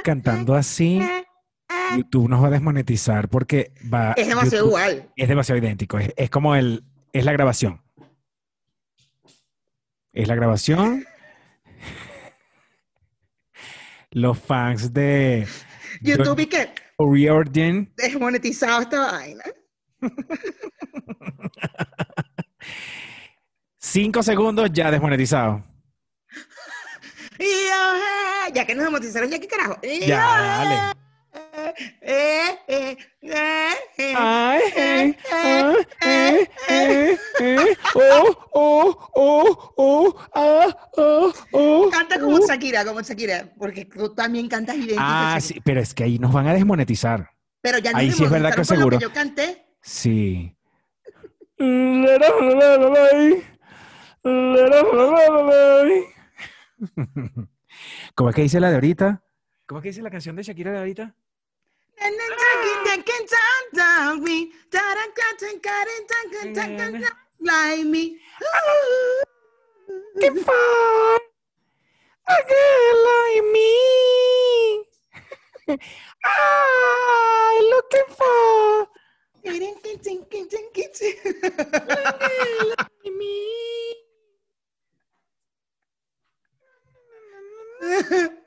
sigues cantando así, YouTube nos va a desmonetizar porque va. Es demasiado YouTube- igual. Es demasiado idéntico. Es, es como el. Es la grabación. Es la grabación. Los fans de YouTube y que Riordan desmonetizado esta vaina. Cinco segundos ya desmonetizado. Eh, ya que nos desmonetizaron, ya qué carajo. Ya, dale. Canta como oh. Shakira, como Shakira, porque tú también cantas idéntico. Ah, sí, pero es que ahí nos van a desmonetizar. Pero ya ahí sí es verdad que seguro. yo canté. Sí. ¿Cómo es que dice la de ahorita? ¿Cómo es que dice la canción de Shakira de ahorita? Like me. Que fun, a girl like me. I looking for me.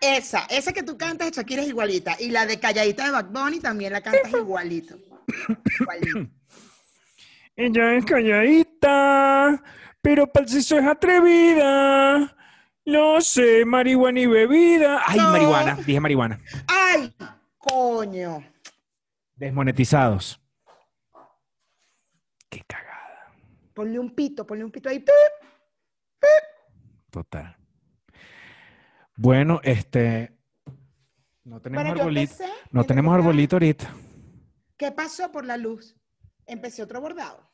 Esa, esa que tú cantas de Shakira es igualita. Y la de Calladita de Bad Bunny también la cantas igualito. Igualito. Ella es calladita, pero para el sexo es atrevida. No sé, marihuana y bebida. Ay, No. marihuana, dije marihuana. ¡Ay! Coño. Desmonetizados. Qué cagada. Ponle un pito, ponle un pito ahí. Total. Bueno, este. No tenemos arbolito. No tenemos arbolito ahorita. ¿Qué pasó por la luz? Empecé otro bordado.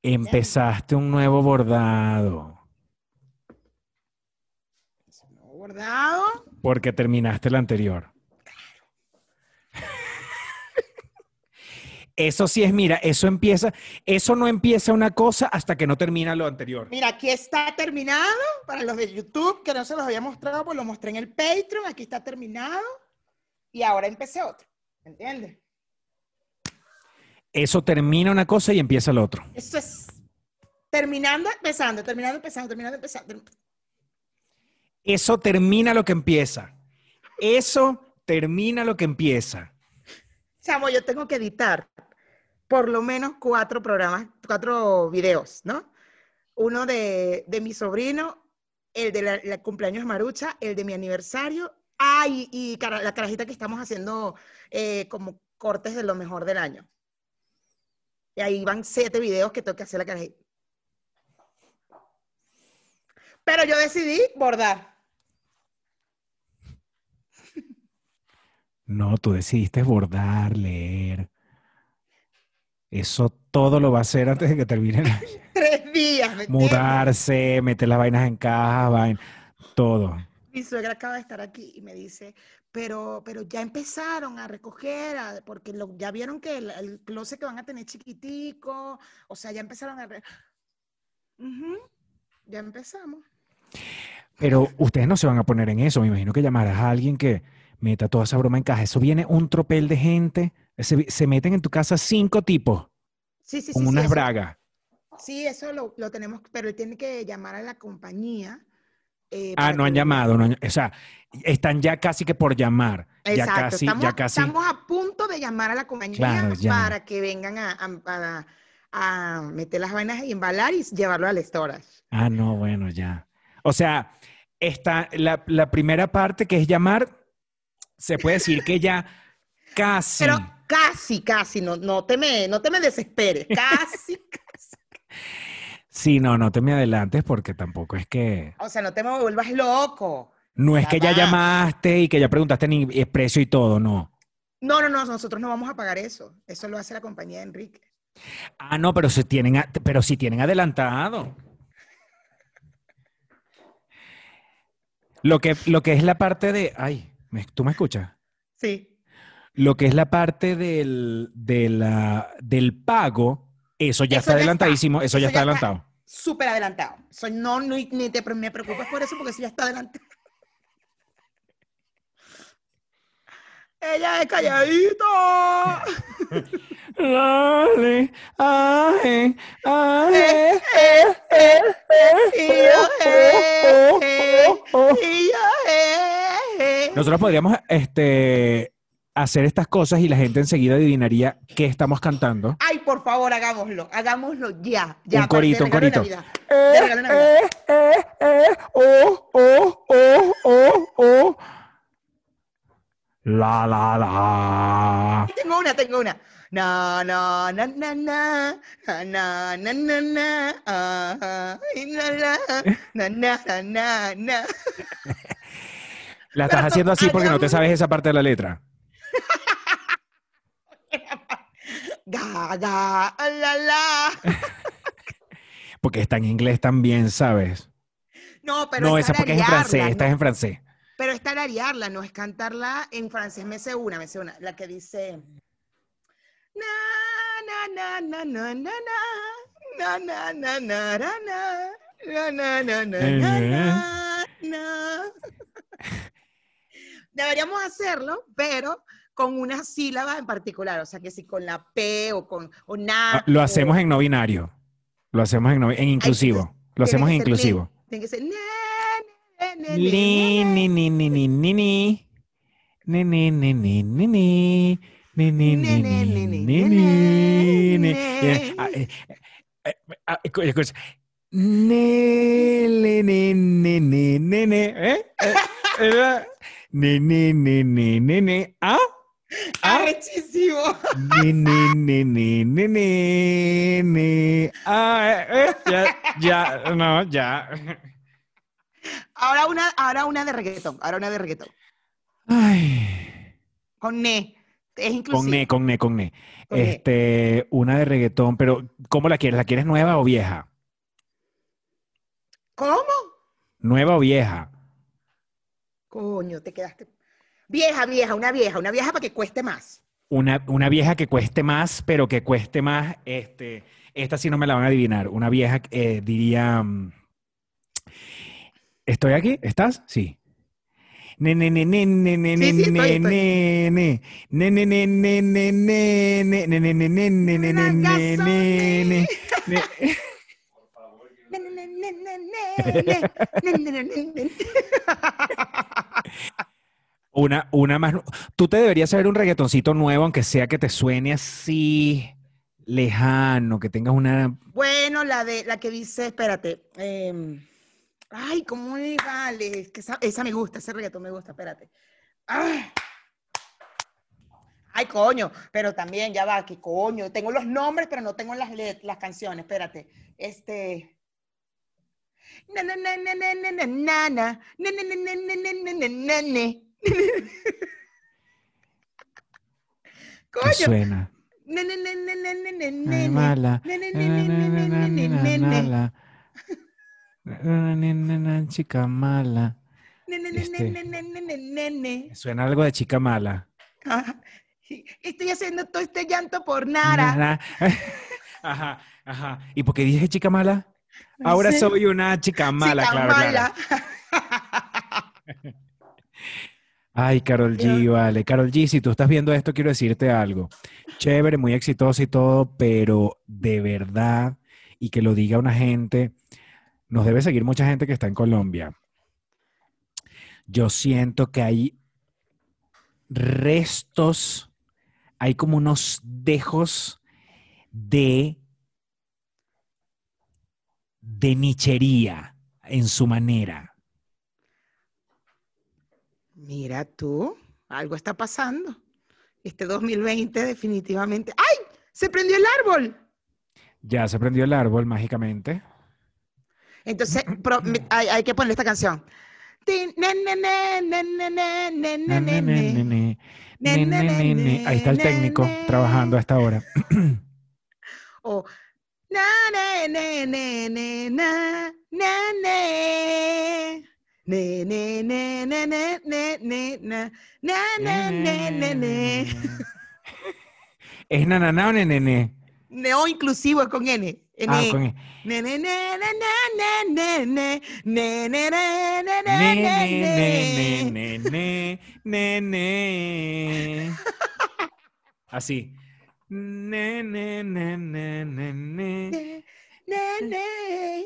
Empezaste un nuevo bordado. Nuevo bordado. Porque terminaste el anterior. Eso sí es, mira, eso empieza, eso no empieza una cosa hasta que no termina lo anterior. Mira, aquí está terminado. Para los de YouTube, que no se los había mostrado, pues lo mostré en el Patreon. Aquí está terminado. Y ahora empecé otro. ¿Me entiendes? Eso termina una cosa y empieza el otro. Eso es terminando, empezando, terminando, empezando, terminando, empezando. Eso termina lo que empieza. Eso termina lo que empieza. Chamo, yo tengo que editar por lo menos cuatro programas, cuatro videos, ¿no? Uno de, de mi sobrino, el de la, cumpleaños de Marucha, el de mi aniversario, ah, y, la carajita que estamos haciendo eh, como cortes de lo mejor del año. Y ahí van siete videos que tengo que hacer la carajita. Pero yo decidí bordar. No, tú decidiste bordar, leer. Eso todo lo va a hacer antes de que termine el año. Tres días. Mudarse, meter las vainas en cajas, vain- todo. Mi suegra acaba de estar aquí y me dice, pero, pero ya empezaron a recoger, a- porque lo- ya vieron que el, el closet que van a tener chiquitico, o sea, ya empezaron a... re- Ujú, ya empezamos. Pero ustedes no se van a poner en eso. Me imagino que llamarás a alguien que meta toda esa broma en caja. Eso viene un tropel de gente. Se, se meten en tu casa cinco tipos Sí, sí, sí. con sí, unas bragas. Sí, eso lo, lo tenemos, pero él tiene que llamar a la compañía. eh, Ah, no han que- llamado. no han- o sea, están ya casi que por llamar. Ya casi, estamos, ya casi. estamos a punto de llamar a la compañía Claro, para que vengan a, a- a- a meter las vainas y embalar y llevarlo al storage. Ah, no, bueno, ya. O sea, está la, la primera parte que es llamar, se puede decir que ya casi. Pero casi, casi, no, no, te me, no te me desesperes, casi, casi. Sí, no, no te me adelantes porque tampoco es que. O sea, no te me vuelvas loco. No es que ya llamaste y que ya preguntaste ni el precio y todo, no. No, no, no, nosotros no vamos a pagar eso. Eso lo hace la compañía de Enrique. Ah, no, pero si tienen, pero si tienen adelantado. Lo que, lo que es la parte de. Ay, ¿me- ¿tú me escuchas? Sí. Lo que es la parte del, de la- del pago, eso ya Eso está ya adelantadísimo, está, eso ya eso está ya está. adelantado. súper adelantado. Soy, no, ni, ni te me preocupes por eso porque eso ya está adelantado. Ella es calladito. Dale, Eh, eh, eh, y yo, eh, eh, y yo, eh, eh. Nosotros podríamos este, hacer estas cosas y la gente enseguida adivinaría qué estamos cantando. Ay, por favor, hagámoslo. Hagámoslo ya. ya Un corito, un corito. Eh, eh, oh, oh, oh, oh, oh. La, la, la. Tengo una, tengo una. Na, na, na, na, na, na, na, na, na, na, na, na, na, na, na, na. La estás haciendo así porque no te sabes esa parte de la letra. Ga, ga, la, la. Porque está en inglés también, ¿sabes? No, pero No, es esa porque es en francés, ¿no? esta es en francés. Pero es tararearla, no es cantarla en francés. Me sé una, me sé una. La que dice. Na, na, na, na, na, na, na, na, na, na, na, na, na, na, na, na, na, na, na. Deberíamos hacerlo, pero con una sílaba en particular. O sea, que si con la P o con o na. Ah, Lo o- hacemos en no binario. Lo hacemos en, no- en inclusivo. Lo hacemos en inclusivo. Tiene que ser. ne, ne, ne, ne, Ni, ne, ni, ni, ni, ni, ni, ni. Ni, ni, ni, ni, ni, ni. Ni, ni, ni, ni, ni, Nene, nene, nene, ¿ah? ¿ah? Arrechísimo. Nene, nene, nene, nene. Ah, eh, eh, ya, ya, no, ya. Ahora una, ahora una de reggaetón, ahora una de reggaetón. Ay. Con ne. Es inclusive. Con ne, con ne, con ne. Este, una de reggaetón, pero ¿cómo la quieres? ¿La quieres nueva o vieja? ¿Cómo? ¿Nueva o vieja? Coño, te quedaste. Vieja, vieja, una vieja, una vieja para que cueste más. Una, una vieja que cueste más, pero que cueste más, este, esta sí no me la van a adivinar. Una vieja, eh, diría, mm, ¿estoy aquí? ¿Estás? Sí. Una, una más. Tú te deberías saber un reggaetoncito nuevo, aunque sea que te suene así lejano, que tengas una. Bueno, la de la que dice, espérate. Em, ay, cómo es, vale. Esa, esa, me gusta, ese reggaetón me gusta, espérate. Ay. ay, coño, pero también ya va, que coño. Tengo los nombres, pero no tengo las, las canciones, espérate. Este. Na, na, na, na, na, na, na, na, na, na, na, na, na, na, na, na, na, Coño. suena. Na, na, na, na, na, na, na, na, mala. Na, na, Na, na, na, na, na, na, Chica mala. Este. Suena algo de chica mala. Ajá. Estoy haciendo todo este llanto por. Nara. Ajá, ajá. ¿Y por qué dije chica mala? Ahora soy una chica mala, Chica claro, claro. mala. Ay, Carol G, vale. Carol G, si tú estás viendo esto, quiero decirte algo. Chévere, muy exitosa y todo, pero de verdad, y que lo diga una gente, nos debe seguir mucha gente que está en Colombia. Yo siento que hay restos, hay como unos dejos de, de nichería en su manera. Mira tú, algo está pasando. Este 2020 definitivamente. ¡Ay! Se prendió el árbol. Ya se prendió el árbol mágicamente. Entonces, hay, que poner esta canción. Ahí está el técnico trabajando hasta ahora. o oh, na, ne, ne, ne, ne, na, na, ne. Ne, ne, ne, ne, ne, ne, ne, na, na, na, ne, ne, ne. ¿Es nanana o nenene? Neo inclusivo es con N. N. Ah, con E. Ne, ne, ne, ne, ne, ne, ne, ne, ne, ne, ne, ne, Ne, ne, ne, ne. ne, ne, ne, ne. Así. Ne, ne, ne, ne, ne, ne. Ne, ne.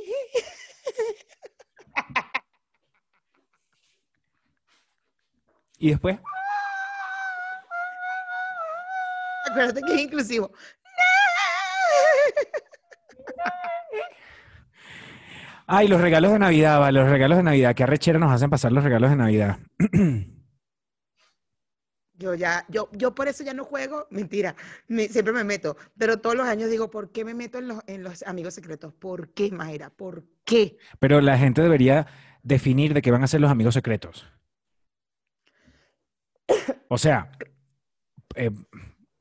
Y después, Acuérdate que es inclusivo. ay, los regalos de Navidad, vale, los regalos de Navidad. Qué arrechera nos hacen pasar los regalos de Navidad. Yo ya, yo, yo por eso ya no juego, mentira, me- siempre me meto, pero todos los años digo, ¿por qué me meto en los, en los amigos secretos? ¿Por qué, Mayra? ¿Por qué? Pero la gente debería definir de qué van a ser los amigos secretos. O sea, eh,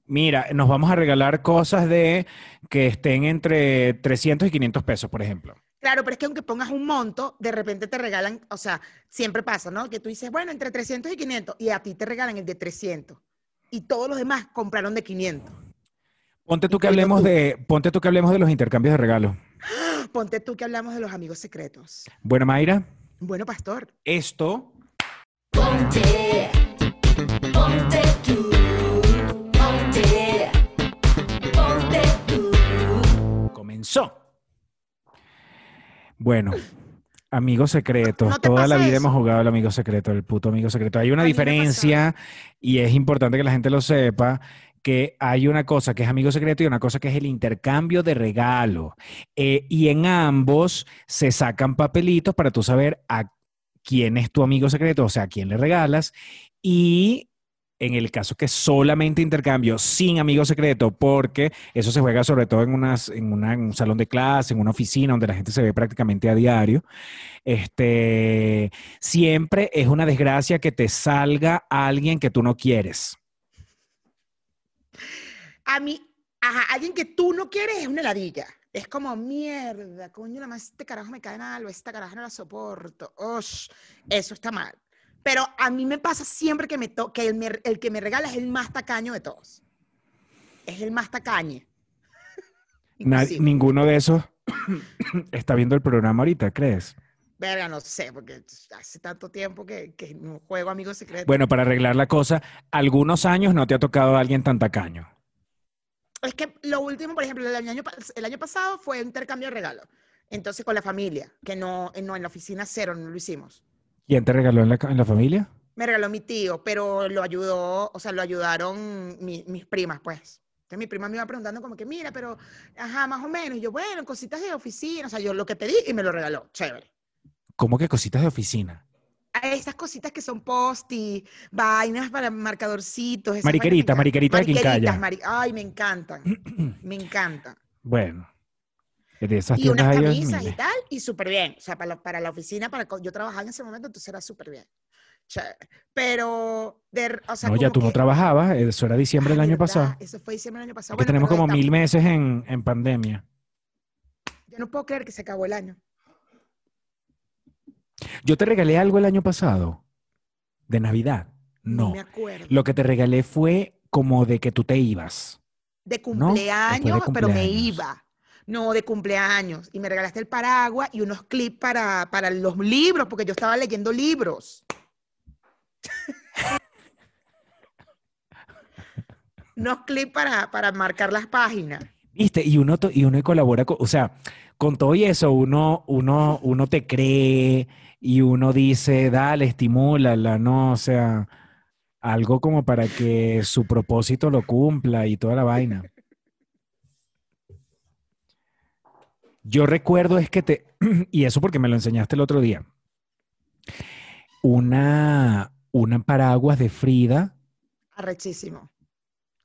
mira, nos vamos a regalar cosas de que estén entre 300 y 500 pesos, por ejemplo. Claro, pero es que aunque pongas un monto, de repente te regalan, o sea, siempre pasa, ¿no? Que tú dices, bueno, entre 300 y 500, y a ti te regalan el de 300. Y todos los demás compraron de 500. Ponte tú que hablemos tú. de, ponte tú que hablemos de los intercambios de regalos. Ponte tú que hablamos de los amigos secretos. Bueno, Mayra, Bueno, pastor, esto Ponte, ponte tú, ponte, ponte tú. comenzó. Bueno. ¿No te Toda la vida eso? hemos jugado al amigo secreto, el puto amigo secreto. Hay una diferencia y es importante que la gente lo sepa que hay una cosa que es amigo secreto y una cosa que es el intercambio de regalo. Eh, y en ambos se sacan papelitos para tú saber a quién es tu amigo secreto, o sea, a quién le regalas. Y en el caso que solamente intercambio sin amigo secreto, porque eso se juega sobre todo en, en, una- en un salón de clase, en una oficina donde la gente se ve prácticamente a diario, este, siempre es una desgracia que te salga alguien que tú no quieres. a mí, ajá, alguien que tú no quieres es una heladilla. Es como, mierda, coño, nada más este carajo me cae mal, o esta carajo no la soporto. Osh, eso está mal. Pero a mí me pasa siempre que, me to que el, me- el que me regala es el más tacaño de todos. Es el más tacaño. Na- Inclusive. ninguno de esos está viendo el programa ahorita, ¿crees? Verga, no sé, porque hace tanto tiempo que, que no juego amigos secretos. Bueno, para arreglar la cosa, algunos años no te ha tocado alguien tan tacaño. Es que lo último, por ejemplo, el año, pas- el año pasado fue intercambio de regalos. Entonces, con la familia, que no, no en la oficina cero, no lo hicimos. ¿Quién te regaló en la, en la familia? Me regaló mi tío, pero lo ayudó, o sea, lo ayudaron mi- mis primas, pues. Entonces mi prima me iba preguntando como que, mira, pero, ajá, más o menos. Y yo, bueno, cositas de oficina, o sea, yo lo que pedí y me lo regaló. Chévere. ¿Cómo que cositas de oficina? A Esas cositas que son post-it, vainas para marcadorcitos. Mariqueritas, mariqueritas de quincalla. mari- Ay, me encantan. me encantan. Bueno, de esas Y unas camisas y tal, y súper bien. O sea, para la, para la oficina, para yo trabajaba en ese momento, entonces era súper bien. Pero, de, o sea, No, ya tú no trabajabas, eso era diciembre del Ah, año ¿verdad? pasado. Eso fue diciembre del año pasado. Bueno, tenemos como mil meses en, en pandemia. Yo no puedo creer que se acabó el año. Yo te regalé algo el año pasado, de Navidad. Ni No, me acuerdo. lo que te regalé fue como de que tú te ibas. de No, cumpleaños, pero me iba. No, de cumpleaños. Y me regalaste el paraguas y unos clips para, para los libros, porque yo estaba leyendo libros. unos clips para, para marcar las páginas. ¿Viste? Y uno, y uno colabora, con, o sea, con todo y eso, uno, uno, uno te cree y uno dice, dale, estimúlala, ¿no? O sea, algo como para que su propósito lo cumpla y toda la vaina. Yo recuerdo es que te, y eso porque me lo enseñaste el otro día, una, una paraguas de Frida, Arrechísimo.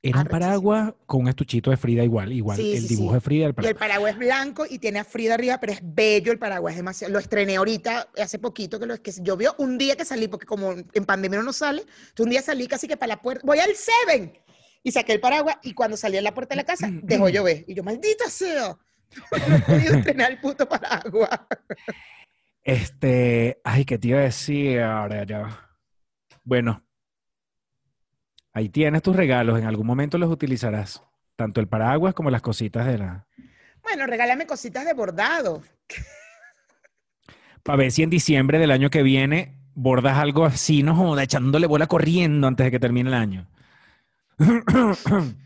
era un paraguas con un estuchito de Frida igual, igual, Sí, el sí, dibujo sí. de Frida, el Y paraguas. el paraguas es blanco y tiene a Frida arriba, pero es bello el paraguas, es demasiado. Lo estrené ahorita, hace poquito, que, lo, que llovió un día que salí, porque como en pandemia no sale, entonces un día salí casi que para la puerta, voy al Seven, y saqué el paraguas, y cuando salí a la puerta de la casa, dejó llover. Y yo, maldita sea, no he podido el puto paraguas. Este, ay, ¿qué te iba a decir ahora ya? Bueno, ahí tienes tus regalos, en algún momento los utilizarás. Tanto el paraguas como las cositas de la... Bueno, regálame cositas de bordado. Para ver si en diciembre del año que viene bordas algo así, no joda, echándole bola corriendo antes de que termine el año.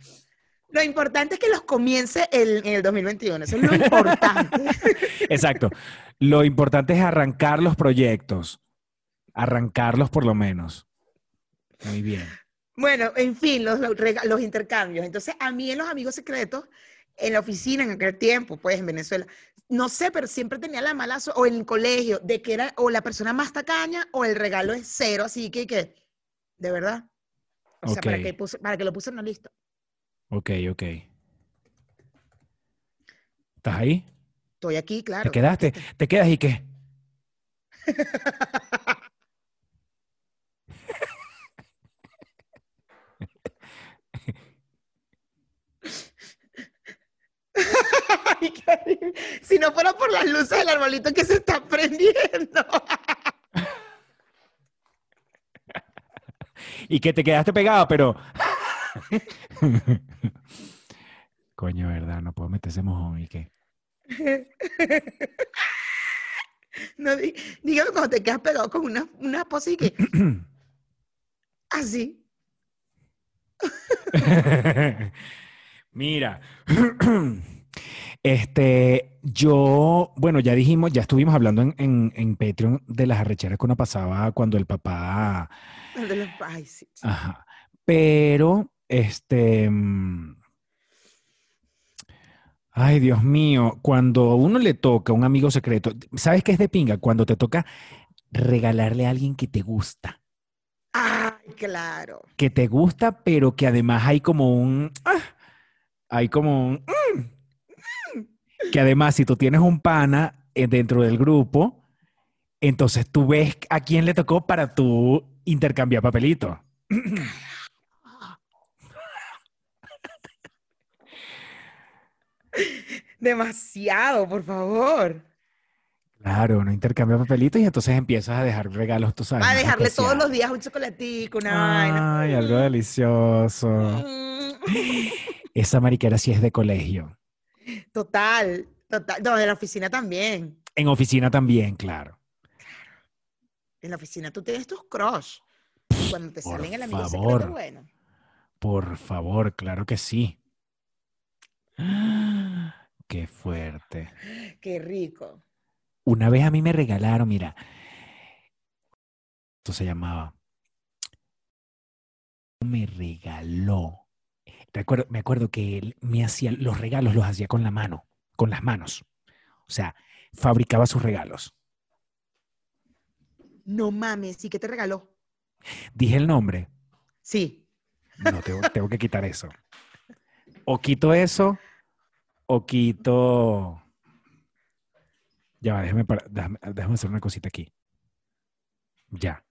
Lo importante es que los comience el- en el 2021. Eso es lo importante. Exacto. Lo importante es arrancar los proyectos. Arrancarlos por lo menos. Muy bien. Bueno, en fin, los, los rega- los intercambios. Entonces, a mí en los amigos secretos, en la oficina en aquel tiempo, pues en Venezuela, no sé, pero siempre tenía la mala o en el colegio, de que era o la persona más tacaña o el regalo es cero, así que, que de verdad. O sea, para que, puse- para que lo puse en la lista. Ok, ok. ¿Estás ahí? Estoy aquí, claro. ¿Te quedaste? ¿Te quedas y qué? Ay, si no fuera por las luces del arbolito que se está prendiendo. Y que te quedaste pegado, pero... Coño, ¿verdad? No puedo meter ese mojón y qué. No, dígame cuando te quedas pegado con una, una pose y que así. Mira, este, yo, bueno, ya dijimos, ya estuvimos hablando en, en, en Patreon de las arrecheras que uno pasaba cuando el papá, los- ajá, pero, este, mm, ay, Dios mío, cuando a uno le toca un amigo secreto, ¿sabes qué es de pinga? Cuando te toca regalarle a alguien que te gusta. Ay, claro. que te gusta, pero que además hay como un... ah, hay como un... mm, que además si tú tienes un pana eh, dentro del grupo, entonces tú ves a quién le tocó para tú intercambiar papelitos. Demasiado, por favor. Claro, uno intercambia papelitos y entonces empiezas a dejar regalos, tú sabes. A dejarle todos los días un chocolatico, una vaina. Ay, algo delicioso. Mm. Esa mariquera sí es de colegio. Total, total. No, en la oficina también. En oficina también, claro. En la oficina tú tienes tus crush. Y cuando te por salen el amigo favor. secreto, bueno. Por favor, claro que sí. Qué fuerte. Qué rico. Una vez a mí me regalaron, mira, esto se llamaba. Me regaló. Recuerdo, me acuerdo que él me hacía los regalos, los hacía con la mano, con las manos. O sea, fabricaba sus regalos. No mames, ¿y qué te regaló? Dije el nombre. Sí. No, tengo, tengo que quitar eso. O quito eso, o quito. Ya va, déjame, para- hacer una cosita aquí. Ya.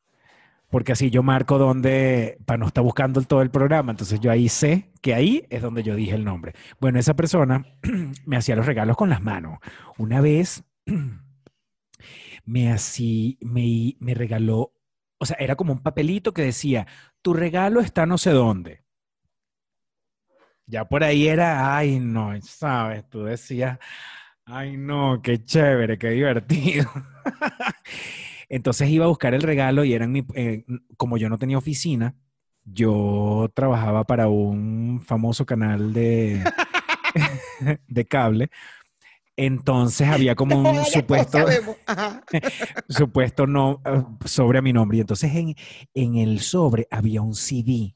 Porque así yo marco donde, para no estar buscando todo el programa, entonces yo ahí sé que ahí es donde yo dije el nombre. Bueno, esa persona me hacía los regalos con las manos. Una vez me, así, me, me regaló, o sea, era como un papelito que decía, tu regalo está no sé dónde. Ya por ahí era, ay, no, sabes, tú decías, ay, no, qué chévere, qué divertido. Entonces iba a buscar el regalo y eran mi, eh, como yo no tenía oficina, yo trabajaba para un famoso canal de, de cable. Entonces había como un supuesto supuesto no eh, sobre a mi nombre. Y entonces en, en el sobre había un CD.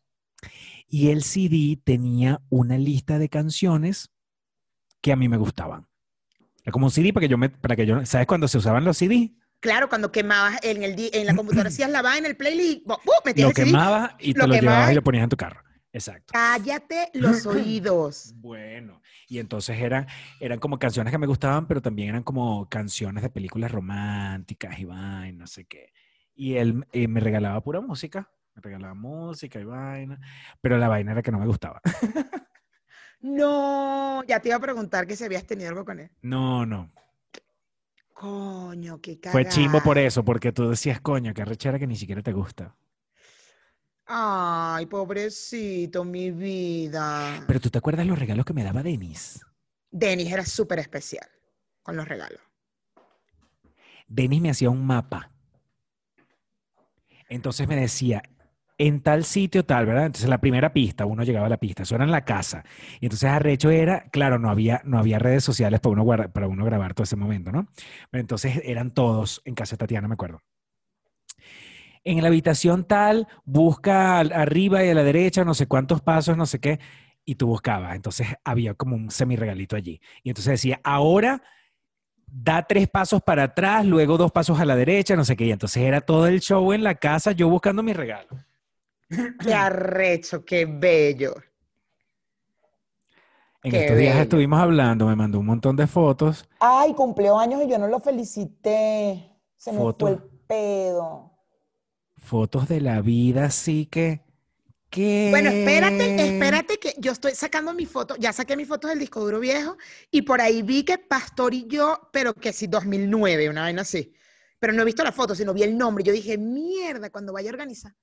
Y el CD tenía una lista de canciones que a mí me gustaban. Era como un CD para que yo me, para que yo, ¿sabes cuando se usaban los CD? Claro, cuando quemabas en, el, en la computadora, hacías la vaina, el playlist. ¡bu! metías Lo quemabas y te lo lo, llevabas y- lo ponías en tu carro. Exacto. Cállate los oídos. Bueno, y entonces eran, eran como canciones que me gustaban, pero también eran como canciones de películas románticas y vaina, no sé qué. Y él eh, me regalaba pura música, me regalaba música y vaina, pero la vaina era que no me gustaba. No, ya te iba a preguntar que si habías tenido algo con él. No, no. Coño, qué cagada. Fue chimbo por eso, porque tú decías, coño, qué rechera que ni siquiera te gusta. Ay, pobrecito, mi vida. Pero tú te acuerdas los regalos que me daba Denis. Denis era súper especial con los regalos. Denis me hacía un mapa. Entonces me decía, en tal sitio tal, ¿verdad? Entonces la primera pista, uno llegaba a la pista, eso era en la casa. Y entonces arrecho era, claro, no había, no había redes sociales para uno, guarda- para uno grabar todo ese momento, ¿no? Pero entonces eran todos en casa de Tatiana, me acuerdo. En la habitación tal, busca arriba y a la derecha, no sé cuántos pasos, no sé qué, y tú buscabas. Entonces había como un semi regalito allí. Y entonces decía, ahora da tres pasos para atrás, luego dos pasos a la derecha, no sé qué. Y entonces era todo el show en la casa, yo buscando mi regalo. Qué arrecho, qué bello. En Qué estos días bello. estuvimos hablando, me mandó un montón de fotos. Ay, cumplió años y yo no lo felicité. Se me fue el pedo. Fotos de la vida, así que. ¿Qué? Bueno, espérate, espérate que yo estoy sacando mi foto, ya saqué mis fotos del disco duro viejo y por ahí vi que Pastor y yo, pero que sí, 2009, una vaina así. Pero no he visto la foto, sino vi el nombre. Yo dije, mierda, cuando vaya a organizar.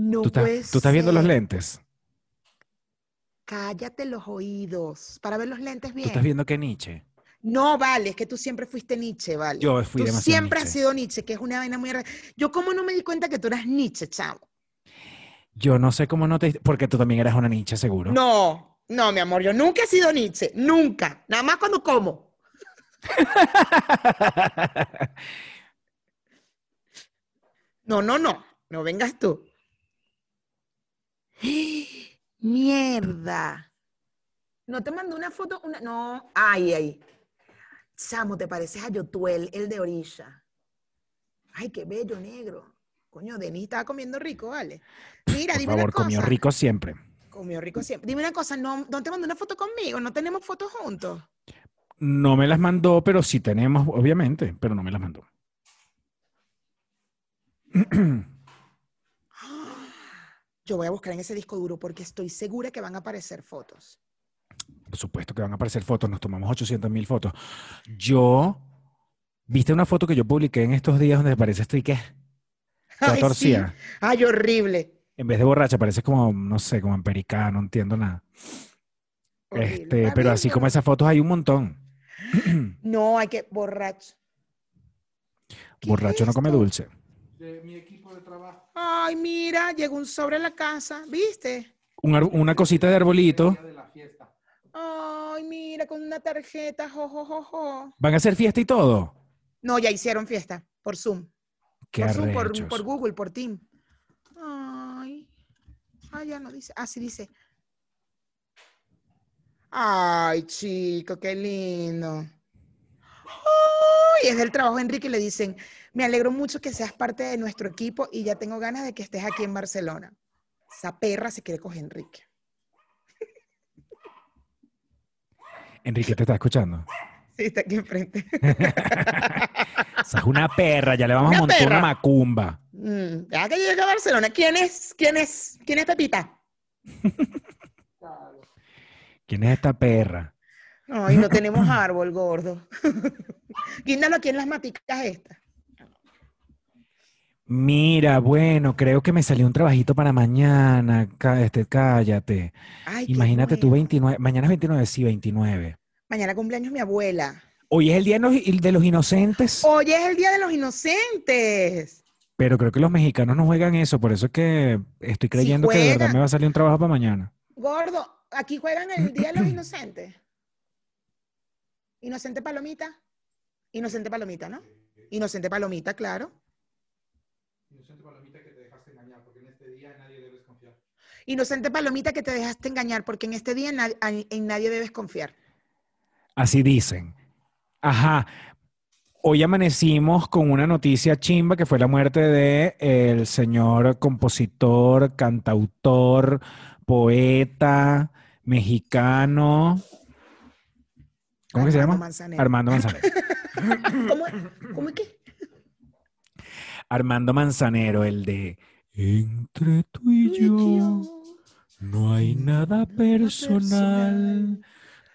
No ¿Tú estás, tú estás viendo los lentes? Cállate los oídos para ver los lentes ¿Tú bien. estás viendo qué Nietzsche? No, vale, es que tú siempre fuiste Nietzsche, vale. Yo fui tú demasiado siempre has Nietzsche. sido Nietzsche, que es una vaina muy. Yo cómo no me di cuenta que tú eras Nietzsche, chavo. Yo no sé cómo no te. Porque tú también eras una Nietzsche, seguro. No, no, mi amor, yo nunca he sido Nietzsche, nunca. Nada más cuando como. No, no, no, no vengas tú. Mierda. No te mandé una foto, una, no, ay, ay. Chamo, te pareces a Yotuel, el de Orilla. Ay, qué bello, negro. Coño, Denis estaba comiendo rico, ¿vale? Mira, Por dime favor, una cosa. comió rico siempre. Comió rico siempre. Dime una cosa, no, no te mandé una foto conmigo, no tenemos fotos juntos. No me las mandó, pero sí tenemos, obviamente, pero no me las mandó. Yo voy a buscar en ese disco duro porque estoy segura que van a aparecer fotos. Por supuesto que van a aparecer fotos, nos tomamos 800 mil fotos. Yo, ¿viste una foto que yo publiqué en estos días donde parece estoy qué? Ay, sí. torcida. Ay, horrible. En vez de borracha, parece como, no sé, como americano, no entiendo nada. horrible. Este, pero así como esas fotos hay un montón. No, hay que borracho. ¿Qué Borracho es no come dulce. de mi equipo de trabajo. Ay, mira, llegó un sobre a la casa, ¿viste? Un una cosita de arbolito. De la fiesta. Ay, mira, con una tarjeta, jo, jo, jo, jo. ¿Van a hacer fiesta y todo? No, ya hicieron fiesta por Zoom. Qué por Zoom, por, Google, por Team. Ay. Ah, ya no dice. Ah, sí dice. Ay, chico, qué lindo. Ay, es del trabajo de Enrique y le dicen, me alegro mucho que seas parte de nuestro equipo y ya tengo ganas de que estés aquí en Barcelona. Esa perra se quiere coger Enrique. Enrique te está escuchando. Sí, está aquí enfrente. Esa es una perra, ya le vamos a montar una macumba. Mm, ya que llegue a Barcelona. ¿Quién es? ¿Quién es? ¿Quién es Pepita? ¿Quién es esta perra? Ay, no tenemos árbol, gordo. Guíndalo aquí en las maticas estas. Mira, bueno, creo que me salió un trabajito para mañana. Este, cállate. Ay, Imagínate tú, bueno. 29. Mañana es 29, sí, 29. Mañana cumpleaños mi abuela. Hoy es el Día de los- Inocentes, Hoy es el Día de los Inocentes. pero creo que los mexicanos no juegan eso, por eso es que estoy creyendo que de verdad me va a salir un trabajo para mañana. Gordo, aquí juegan el Día de los Inocentes. Inocente Palomita. Inocente Palomita, ¿no? Inocente Palomita, claro. Inocente palomita que te dejaste engañar, porque en este día nadie debes confiar. Inocente Palomita que te dejaste engañar, porque en este día na- en nadie debes confiar. Así dicen. Ajá. Hoy amanecimos con una noticia chimba que fue la muerte de el señor compositor, cantautor, poeta, mexicano. ¿Cómo que se llama? Manzanero. Armando Manzanero. ¿Cómo, ¿Cómo es que? Armando Manzanero, el de Entre tú y yo no hay nada personal,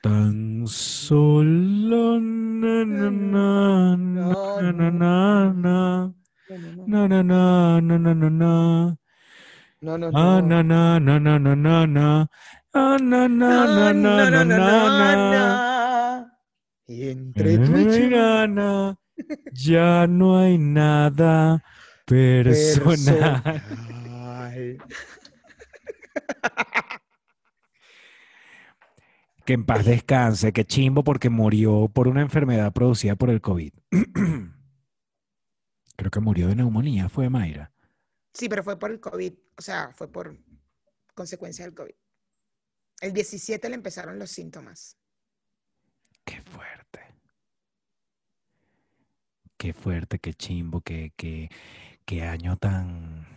tan solo na, na, na, na, na, na, na. No, no, no, no, Ah, no, no, no, no, no, no, no. Ah, no, no, no, no, no, no, no. Y entre tú y yo, ya no hay nada personal. personal. Que en paz descanse, que chimbo porque murió por una enfermedad producida por el COVID. Creo que murió de neumonía, fue Mayra. Sí, pero fue por el COVID, o sea, fue por consecuencia del COVID. El 17 le empezaron los síntomas. Qué fuerte. Qué fuerte, qué chimbo, qué, qué, qué año tan...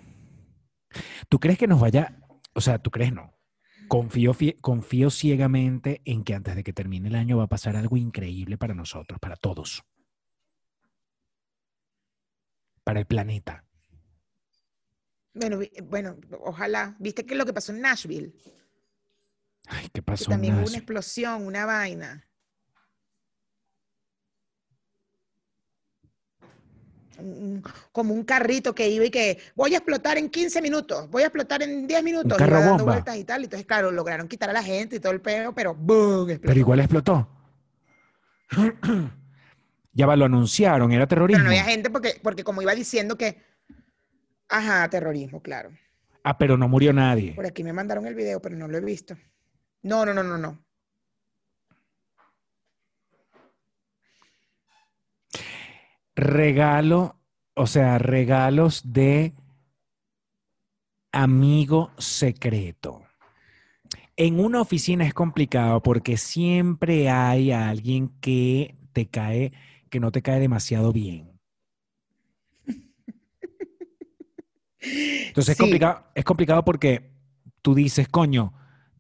¿Tú crees que nos vaya, o sea, tú crees no? Confío, confío ciegamente en que antes de que termine el año va a pasar algo increíble para nosotros, para todos. Para el planeta. Bueno, bueno, ojalá. ¿Viste qué es lo que pasó en Nashville? Ay, ¿qué Que pasó? en también hubo una explosión, una vaina. Un- como un carrito que iba y que voy a explotar en 15 minutos, voy a explotar en 10 minutos. carro iba dando bomba. vueltas y tal. Entonces, claro, lograron quitar a la gente y todo el peo, pero ¡boom! explotó. Pero igual explotó. ya va, lo anunciaron, era terrorismo. Pero no había gente porque, porque como iba diciendo que, ajá, terrorismo, claro. Ah, pero no murió nadie. Por aquí me mandaron el video, pero no lo he visto. No, no, no, no, no. Regalo, o sea, regalos de amigo secreto. En una oficina es complicado porque siempre hay alguien que te cae, que no te cae demasiado bien. Entonces es complicado, es complicado porque tú dices, coño,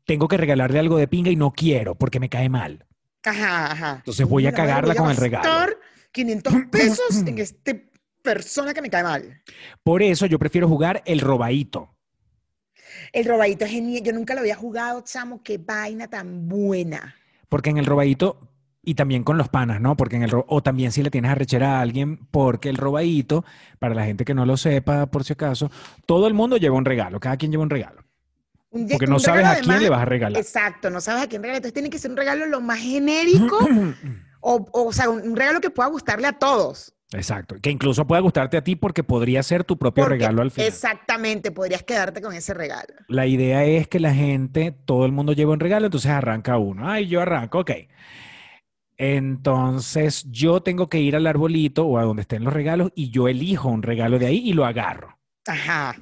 tengo que regalarle algo de pinga y no quiero porque me cae mal. Ajá, ajá. Entonces voy a cagarla con el regalo. Gastar 500 pesos en esta persona que me cae mal. Por eso yo prefiero jugar el robadito. El robadito es genial. Yo nunca lo había jugado, chamo. Qué vaina tan buena. Porque en el robadito, y también con los panas, ¿no? Porque en el o también si le tienes arrechera a alguien, porque el robadito, para la gente que no lo sepa, por si acaso, todo el mundo lleva un regalo, cada quien lleva un regalo. Un Porque no sabes a quién le vas a regalar. Exacto, no sabes a quién regalar. Entonces tiene que ser un regalo lo más genérico, o, o, sea, un, regalo que pueda gustarle a todos. Exacto. Que incluso pueda gustarte a ti porque podría ser tu propio Porque- regalo al final. Exactamente, podrías quedarte con ese regalo. La idea es que la gente, todo el mundo lleva un regalo, entonces arranca uno. Ay, yo arranco, ok. Entonces yo tengo que ir al arbolito o a donde estén los regalos y yo elijo un regalo de ahí y lo agarro. Ajá.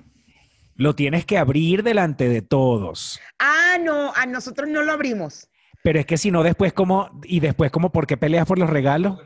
Lo tienes que abrir delante de todos. Ah, no, a nosotros no lo abrimos. Pero es que si no, después como, y después como, ¿por qué peleas por los regalos?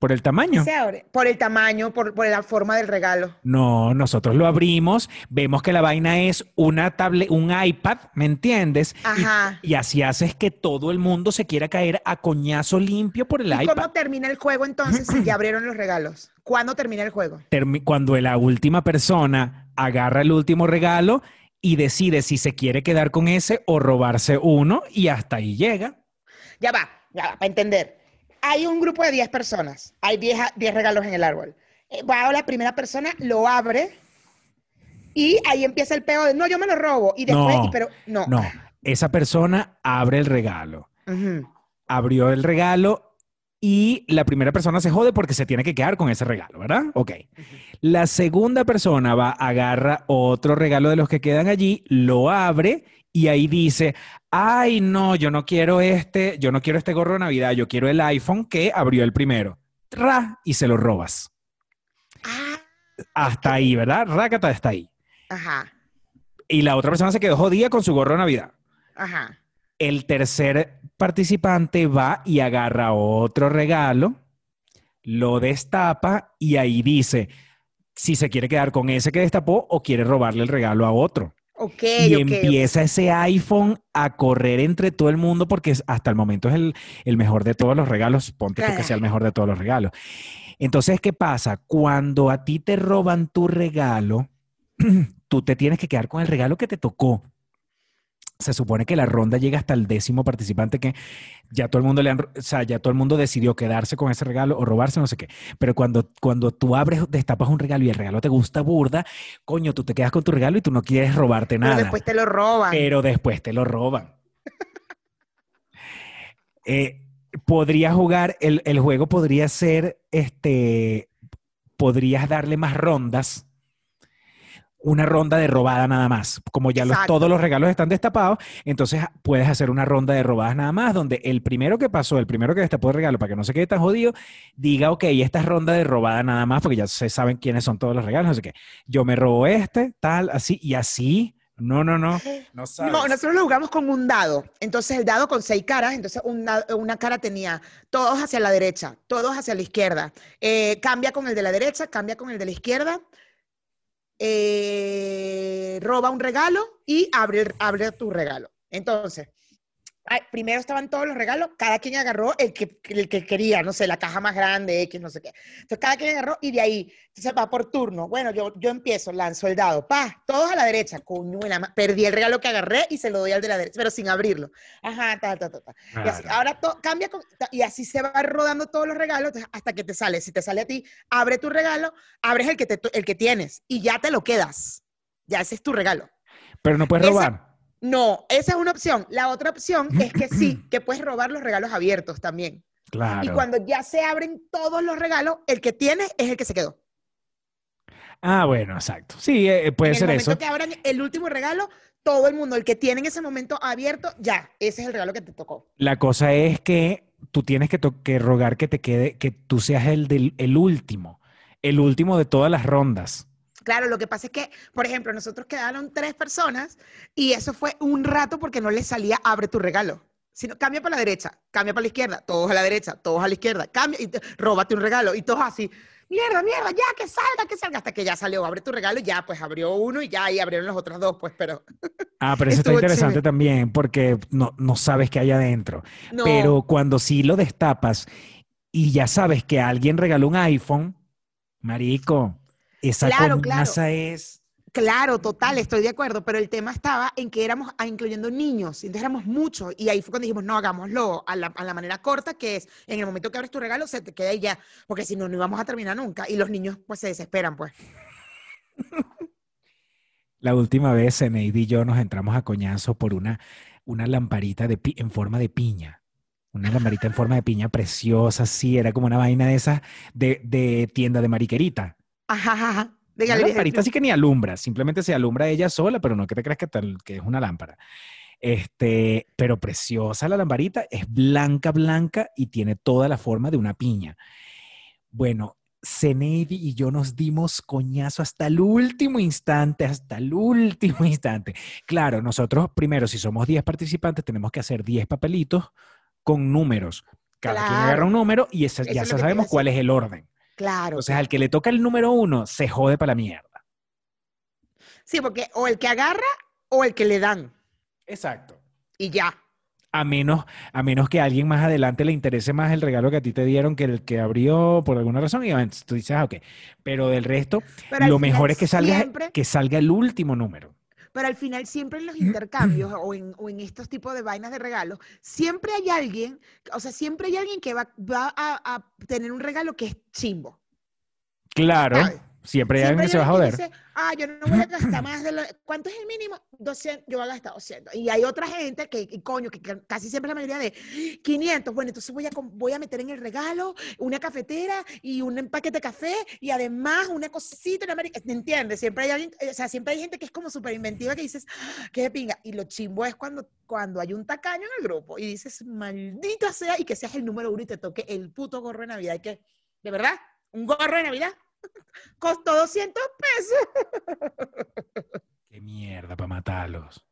¿Por el tamaño? Se abre. Por el tamaño, por, por la forma del regalo. No, nosotros lo abrimos, vemos que la vaina es una tablet, un iPad, ¿me entiendes? Y- Ajá. Y, así haces que todo el mundo se quiera caer a coñazo limpio por el ¿Y iPad. cómo termina el juego entonces si ya abrieron los regalos? ¿Cuándo termina el juego? Termi- Cuando la última persona agarra el último regalo y decide si se quiere quedar con ese o robarse uno y hasta ahí llega. Ya va, ya va, para entender. Hay un grupo de 10 personas. Hay 10, a- 10 regalos en el árbol. Eh, Va la primera persona, lo abre y ahí empieza el peo de, no, yo me lo robo. Y después, No, y- pero no. No, esa persona abre el regalo. Abrió el regalo y la primera persona se jode porque se tiene que quedar con ese regalo, ¿verdad? Ok. La segunda persona va, agarra otro regalo de los que quedan allí, lo abre y ahí dice, ay, no, yo no quiero este, yo no quiero este gorro de Navidad, yo quiero el iPhone que abrió el primero. Ra, y se lo robas. Ah, Hasta ahí, ¿verdad? Rácata está ahí. ajá, Y la otra persona se quedó jodida con su gorro de Navidad. ajá. El tercer participante va y agarra otro regalo, lo destapa y ahí dice si se quiere quedar con ese que destapó o quiere robarle el regalo a otro. Ok, y empieza ese iPhone a correr entre todo el mundo porque hasta el momento es el, el mejor de todos los regalos. Ponte tú que sea el mejor de todos los regalos. Entonces, ¿qué pasa? Cuando a ti te roban tu regalo, tú te tienes que quedar con el regalo que te tocó. Se supone que la ronda llega hasta el décimo participante que ya todo el mundo le han, o sea, ya todo el mundo decidió quedarse con ese regalo o robarse, no sé qué. Pero cuando, cuando tú abres, destapas un regalo y el regalo te gusta burda, coño, tú te quedas con tu regalo y tú no quieres robarte Pero nada. después te lo roban. pero después te lo roban. Eh, podría jugar, el, el juego podría ser, este, podrías darle más rondas. Una ronda de robada nada más. Como ya los- todos los regalos están destapados, entonces puedes hacer una ronda de robadas nada más, donde el primero que pasó, el primero que destapó el regalo, para que no se quede tan jodido, diga, ok, esta es ronda de robada nada más, porque ya se saben quiénes son todos los regalos, sé qué. Yo me robo este, tal, así, y así. No, no, no. No sabes. No, nosotros lo jugamos con un dado. Entonces, el dado con seis caras, entonces un dado- una cara tenía todos hacia la derecha, todos hacia la izquierda. Eh, cambia con el de la derecha, cambia con el de la izquierda. Eh, roba un regalo y abre, abre tu regalo. Entonces, ay, primero estaban todos los regalos, cada quien agarró el que, el que quería, no sé, la caja más grande, X, no sé qué. Entonces, cada quien agarró y de ahí, entonces va por turno. Bueno, yo, yo empiezo, lanzo el dado, pa, todos a la derecha, coño, perdí el regalo que agarré y se lo doy al de la derecha, pero sin abrirlo. Ajá, ta, ta, ta, ta. Y así, ahora to- cambia con- y así se va rodando todos los regalos hasta que te sale. Si te sale a ti, abre tu regalo, abres el que, te, el que tienes y ya te lo quedas. Ya ese es tu regalo. Pero no puedes Esa- robar. No, esa es una opción. La otra opción es que sí, que puedes robar los regalos abiertos también. Claro. Y cuando ya se abren todos los regalos, el que tienes es el que se quedó. Ah, bueno, exacto. Sí, eh, puede en el ser momento eso. que abran el último regalo, todo el mundo, el que tiene en ese momento abierto, ya, ese es el regalo que te tocó. La cosa es que tú tienes que rogar que te quede, que tú seas el, del, el último, el último de todas las rondas. Claro, lo que pasa es que, por ejemplo, nosotros quedaron tres personas y eso fue un rato porque no les salía abre tu regalo. Sino cambia para la derecha, cambia para la izquierda, todos a la derecha, todos a la izquierda, cambia y te- róbate un regalo y todos así, mierda, mierda, ya que salga, que salga, hasta que ya salió, abre tu regalo ya, pues abrió uno y ya, y abrieron los otros dos, pues, pero Ah, pero eso está interesante chévere. también porque no, no sabes qué hay adentro. no. Pero cuando sí lo destapas y ya sabes que alguien regaló un iPhone, marico, esa Claro, coñaza es... Claro, total, estoy de acuerdo, pero el tema estaba en que éramos ah, incluyendo niños, y entonces éramos muchos, y ahí fue cuando dijimos, no, hagámoslo a la, a la manera corta, que es, en el momento que abres tu regalo, se te queda ahí ya, porque si no, no íbamos a terminar nunca, y los niños, pues, se desesperan, pues. La última vez, Eneidi y yo nos entramos a coñazo por una, una lamparita de pi- en forma de piña. Una lamparita en forma de piña preciosa, sí, era como una vaina de esas de, de tienda de mariquerita. Ajá, ajá, de lamparita así que ni alumbra, simplemente se alumbra ella sola, pero no que te creas que, tal, que es una lámpara. Este, pero preciosa la lamparita, es blanca, blanca y tiene toda la forma de una piña. Bueno, Zeneidi y yo nos dimos coñazo hasta el último instante, hasta el último instante. Claro, nosotros primero, si somos 10 participantes, tenemos que hacer 10 papelitos con números. Cada quien agarra un número y ya sabemos cuál es el orden. Claro. Entonces, al que le toca el número uno, se jode para la mierda. Sí, porque o el que agarra o el que le dan, Exacto. y ya. A menos, a menos que a alguien más adelante le interese más el regalo que a ti te dieron que el que abrió por alguna razón y bueno, tú dices, ah, ok. Pero del resto, Pero lo mejor es que salga, siempre- que salga el último número. Pero al final, siempre en los intercambios o en, o en estos tipos de vainas de regalos, siempre hay alguien, o sea, siempre hay alguien que va, va a, a tener un regalo que es chimbo. Claro, ¿sabes? Siempre hay alguien que se va a joder. dice, ah, yo no voy a gastar más de lo... ¿Cuánto es el mínimo? 200, yo voy a gastar 200. Y hay otra gente que, que, coño, que que casi siempre la mayoría de 500. Bueno, entonces voy a, voy a meter en el regalo una cafetera y un paquete de café y además una cosita, una marica. ¿Me entiendes? Siempre hay alguien, o sea, siempre hay gente que es como súper inventiva que dices, "Ah, qué pinga. Y lo chimbo es cuando, cuando hay un tacaño en el grupo y dices, maldita sea, y que seas el número uno y te toque el puto gorro de Navidad. Y que, ¿de verdad? ¿Un gorro de Navidad? Costó 200 pesos. Qué mierda para matarlos.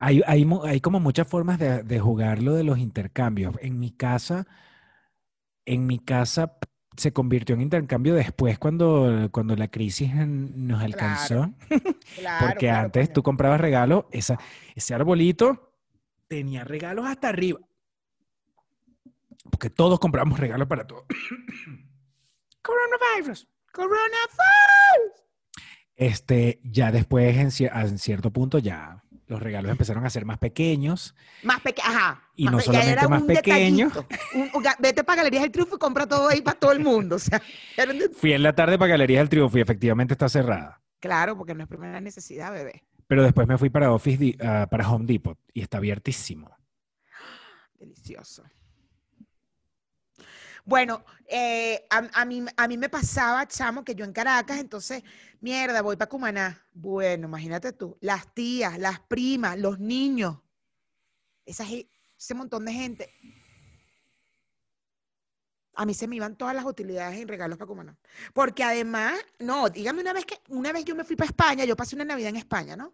Hay, hay, hay como muchas formas de, de jugar lo de los intercambios. En mi casa, en mi casa se convirtió en intercambio después cuando, cuando la crisis nos alcanzó. Claro, Porque claro, antes coño. tú comprabas regalos, esa, ese arbolito tenía regalos hasta arriba. Porque todos compramos regalos para todos. Coronavirus. Coronavirus. Este, ya después, en, cier- en cierto punto, ya los regalos empezaron a ser más pequeños. Más pequeño, ajá. Y no pe- ya solamente más un pequeño. detallito. Un- un ga- vete para Galerías del Triunfo y compra todo ahí para todo el mundo. O sea, Fui en la tarde para Galerías del Triunfo y efectivamente está cerrada. claro, porque no es primera necesidad, bebé. Pero después me fui para Office, ah, para Home Depot y está abiertísimo. Delicioso. Bueno, eh, a, mí, a mí me pasaba, chamo, que yo en Caracas, entonces, mierda, voy para Cumaná. Bueno, imagínate tú, las tías, las primas, los niños, ese montón de gente. A mí se me iban todas las utilidades en regalos para Cumaná. Porque además, no, dígame una vez que, una vez yo me fui para España, yo pasé una Navidad en España, ¿no?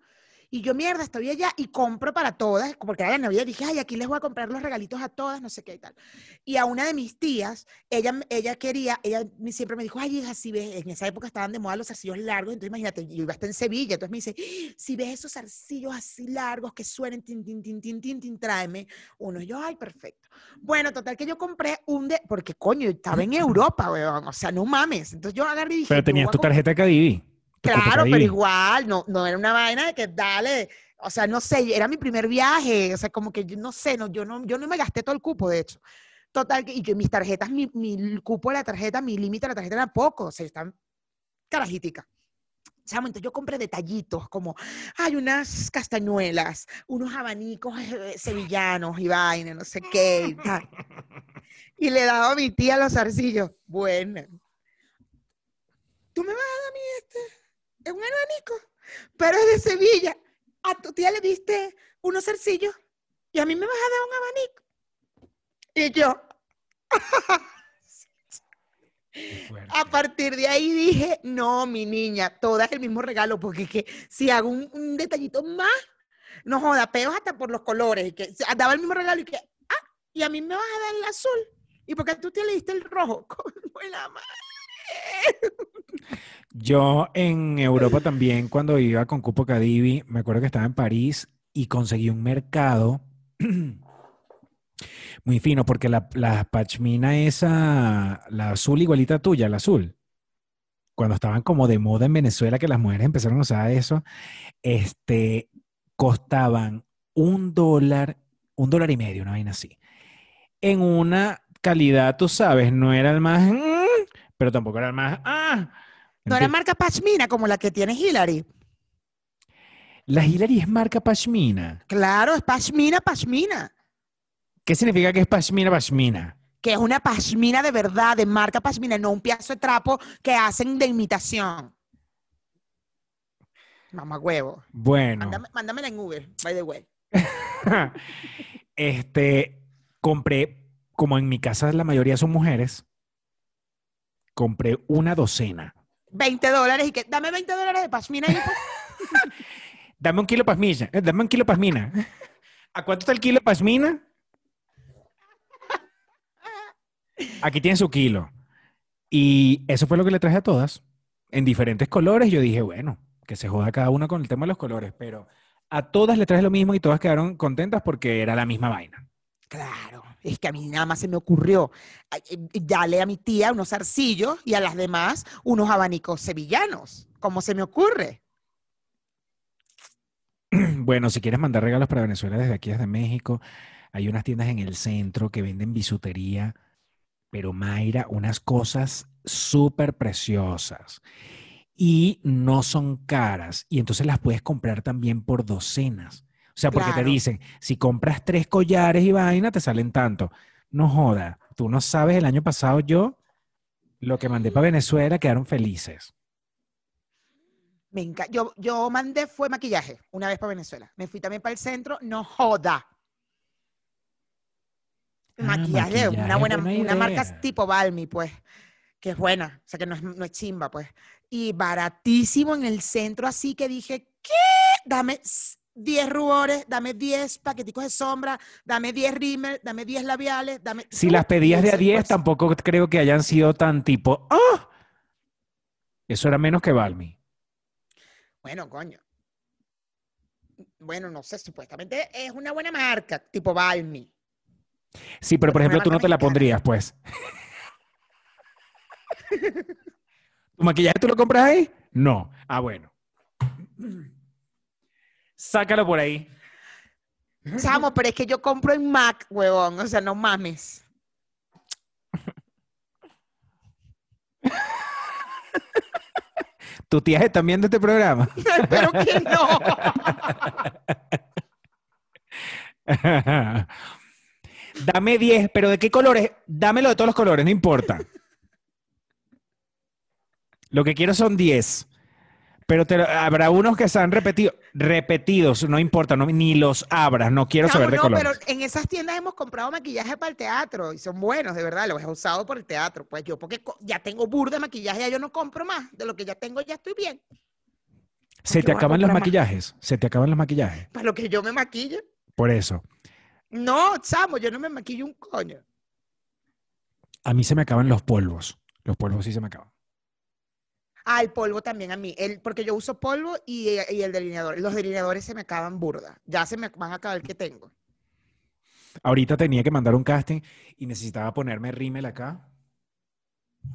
Y yo, mierda, estoy allá y compro para todas, porque era la Navidad, dije, ay, aquí les voy a comprar los regalitos a todas, no sé qué y tal. Y a una de mis tías, ella, ella quería, ella siempre me dijo, ay, hija, si ves, en esa época estaban de moda los zarcillos largos, entonces imagínate, yo iba hasta en Sevilla, entonces me dice, si ves esos zarcillos así largos que suenen, tin, tin, tin, tin, tin, tin, tráeme uno. Y yo, ay, perfecto. Bueno, total que yo compré un de, porque coño, estaba en Europa, weón, o sea, no mames. Entonces yo agarré y dije, Pero tenías tu tarjeta Cadivi. Claro, pero igual, no, no era una vaina de que dale, o sea, no sé, era mi primer viaje, o sea, como que yo no sé, no, yo no, yo no me gasté todo el cupo, de hecho. Total, y yo, mis tarjetas, mi, mi cupo de la tarjeta, mi límite de la tarjeta era poco, o sea, están carajítica. Chamo, entonces yo compré detallitos como, hay unas castañuelas, unos abanicos eh, sevillanos y vaina, no sé qué y tal. Y le daba a mi tía los zarcillos. Bueno. ¿Tú me vas a dar a mí este? Es un abanico, pero es de Sevilla. A tu tía le diste unos zarcillos y a mí me vas a dar un abanico. Y yo, a partir de ahí dije, no, mi niña, todas el mismo regalo, porque es que si hago un, un detallito más, no joda, peos hasta por los colores. Y que daba el mismo regalo y que, ah, y a mí me vas a dar el azul. ¿Y por qué tú te le diste el rojo? Con la madre. Yo en Europa también, cuando iba con Cupo Cadivi, me acuerdo que estaba en París y conseguí un mercado muy fino, porque la, la pachmina esa, la azul igualita tuya, la azul, cuando estaban como de moda en Venezuela, que las mujeres empezaron a usar eso, este, costaban un dólar, un dólar y medio, una vaina así. En una calidad, tú sabes, no era el más, pero tampoco era más, ah. No era marca Pashmina como la que tiene Hillary. La Hillary es marca pashmina. Claro, es Pashmina, Pashmina. ¿Qué significa que es pashmina, pashmina? Que es una Pashmina de verdad, de marca Pashmina, no un pedazo de trapo que hacen de imitación. Mamá huevo. Bueno, Mándame, mándamela en Uber, by the way. este, compré, como en mi casa la mayoría son mujeres, compré una docena. 20 dólares y que dame 20 dólares de y pues, Dame un kilo pasmina, eh, dame un kilo pasmina. ¿A cuánto está el kilo pasmina? Aquí tiene su kilo. Y eso fue lo que le traje a todas, en diferentes colores. Yo dije, bueno, que se joda cada una con el tema de los colores, pero a todas le traje lo mismo y todas quedaron contentas porque era la misma vaina. Claro, es que a mí nada más se me ocurrió ay, eh, darle a mi tía unos zarcillos y a las demás unos abanicos sevillanos. ¿Cómo se me ocurre? Bueno, si quieres mandar regalos para Venezuela desde aquí, desde México, hay unas tiendas en el centro que venden bisutería, pero Mayra, unas cosas súper preciosas y no son caras y entonces las puedes comprar también por docenas. O sea, porque te dicen, si compras tres collares y vaina, te salen tanto. No joda, tú no sabes, el año pasado yo, lo que mandé para Venezuela, quedaron felices. Me yo, yo mandé fue maquillaje una vez para Venezuela. Me fui también para el centro, no joda. Ah, maquillaje, una maquillaje, buena, buena una marca tipo Balmy, pues, que es buena, o sea que no es, no es chimba, pues. Y baratísimo en el centro, así que dije, ¿qué? Dame 10 rubores, dame 10 paqueticos de sombra, dame 10 rímel, dame 10 labiales, dame... Si las pedías de a 10, pues. tampoco creo que hayan sido tan tipo, ¡ah! Eso era menos que Balmy. Bueno, coño. Bueno, no sé, supuestamente es una buena marca, tipo Balmy. Sí, pero por Pero ejemplo, tú no te la pondrías, pues. ¿Tu maquillaje tú lo compras ahí? No. Ah, bueno. Sácalo por ahí. Chamo, pero es que yo compro en Mac, huevón. O sea, no mames. ¿Tu tía están viendo este programa? Espero que no. Dame 10, pero ¿de qué colores? Dámelo de todos los colores, no importa. Lo que quiero son 10. Pero te habrá unos que sean repetidos. Repetidos, no importa, no- ni los abras, no quiero saber de no, colores. pero en esas tiendas hemos comprado maquillaje para el teatro y son buenos, de verdad, los he usado por el teatro. Pues yo, porque ya tengo burda de maquillaje, ya yo no compro más. De lo que ya tengo, ya estoy bien. Se te acaban los maquillajes. Se te acaban los maquillajes. Para lo que yo me maquillo. Por eso. No, chamo, yo no me maquillo un coño. A mí se me acaban los polvos. Los polvos sí se me acaban. Ah, el polvo también a mí, el, porque yo uso polvo y, y el delineador. Los delineadores se me acaban burda. Ya se me van a acabar el que tengo. Ahorita tenía que mandar un casting y necesitaba ponerme rímel acá.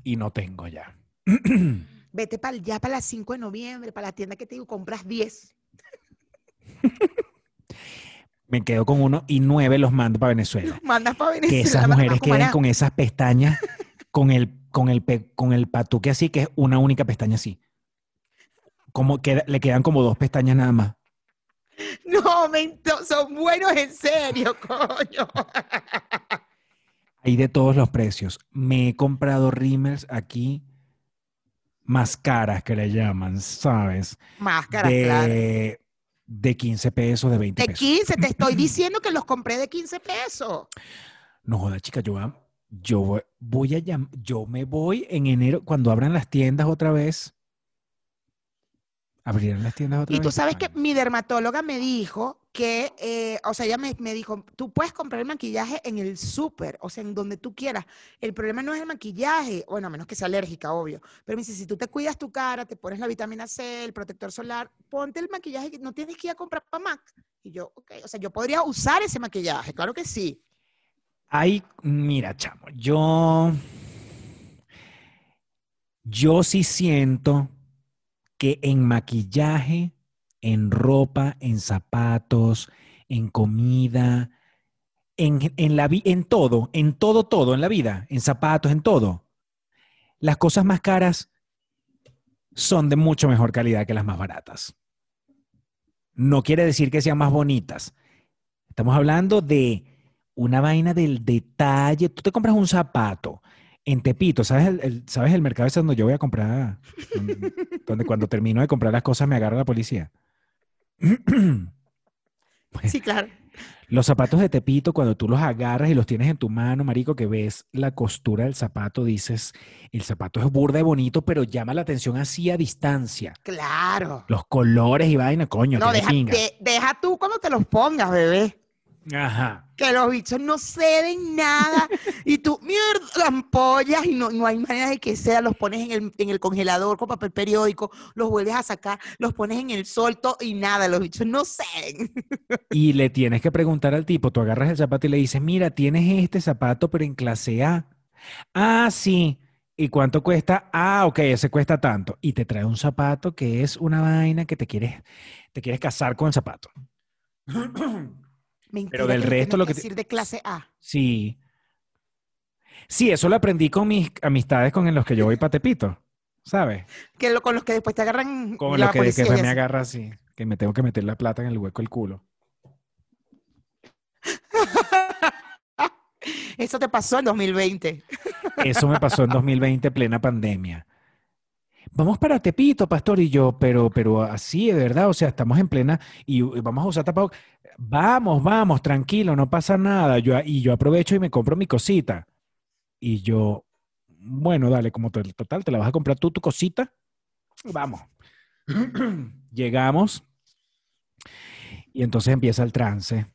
Y no tengo ya. Vete para ya para las 5 de noviembre, para la tienda que te digo, compras 10. Me quedo con uno y nueve los mando para Venezuela. Mandas para Que Venezuela. esas mandas mujeres queden con esas pestañas, con el, con el, con el patuque así, que es una única pestaña así. Como queda- le quedan como dos pestañas nada más. No, mento- son buenos en serio, coño. Hay de todos los precios. Me he comprado rímels aquí, más caras que le llaman, ¿sabes? Máscaras, claro. De, de 15 pesos, de 20 De pesos. 15, te estoy diciendo que los compré de 15 pesos. No joda, chica, yo, yo voy- a llam- yo me voy en enero cuando abran las tiendas otra vez. Abrirán las tiendas otra Y vez. tú sabes que Ay, mi dermatóloga me dijo que, eh, o sea, ella me, me dijo, tú puedes comprar el maquillaje en el súper, o sea, en donde tú quieras. El problema no es el maquillaje, bueno, a menos que sea alérgica, obvio. Pero me dice, si tú te cuidas tu cara, te pones la vitamina C, el protector solar, ponte el maquillaje, que no tienes que ir a comprar para MAC. Y yo, ok, o sea, yo podría usar ese maquillaje, claro que sí. Hay, mira, chamo, yo, yo sí siento que en maquillaje, en ropa, en zapatos, en comida, en, en la en todo, en todo, todo, en la vida, en zapatos, en todo, las cosas más caras son de mucho mejor calidad que las más baratas. No quiere decir que sean más bonitas. Estamos hablando de una vaina del detalle. Tú te compras un zapato en Tepito, ¿sabes el, el- ¿sabes el mercado ese donde yo voy a comprar? Donde, donde cuando termino de comprar las cosas me agarra la policía. Sí, claro. Los zapatos de Tepito, cuando tú los agarras y los tienes en tu mano, marico, que ves la costura del zapato, dices, el zapato es burda y bonito, pero llama la atención así a distancia. Claro. Los colores y vaina, coño, No, deja, de- deja tú cuando te los pongas, bebé. Ajá. que los bichos no ceden nada y tú, mierda, las ampollas y no, no hay manera de que sea, los pones en el, en el congelador con papel periódico, los vuelves a sacar, los pones en el solto y nada, los bichos no ceden. Y le tienes que preguntar al tipo, tú agarras el zapato y le dices, mira, tienes este zapato, pero en clase A. Ah, sí. ¿Y cuánto cuesta? Ah, ok, ese cuesta tanto. Y te trae un zapato que es una vaina que te quieres, te quieres casar con el zapato. Mentira, del resto lo que decir de clase A. Sí. Sí, eso lo aprendí con mis amistades con los que yo voy para Tepito, ¿sabes? Que lo- con los que después te agarran Con los que, me agarra así, que me tengo que meter la plata en el hueco del culo. Eso te pasó en 2020. Eso me pasó en 2020, plena pandemia. Vamos para Tepito, pastor, y yo, pero, pero así, de verdad, o sea, estamos en plena y, y vamos a usar tapabocas. Vamos, vamos, tranquilo, no pasa nada. Yo, y yo aprovecho y me compro mi cosita. Y yo, bueno, dale, como to- total, te la vas a comprar tú tu cosita. Vamos. Llegamos y entonces empieza el trance.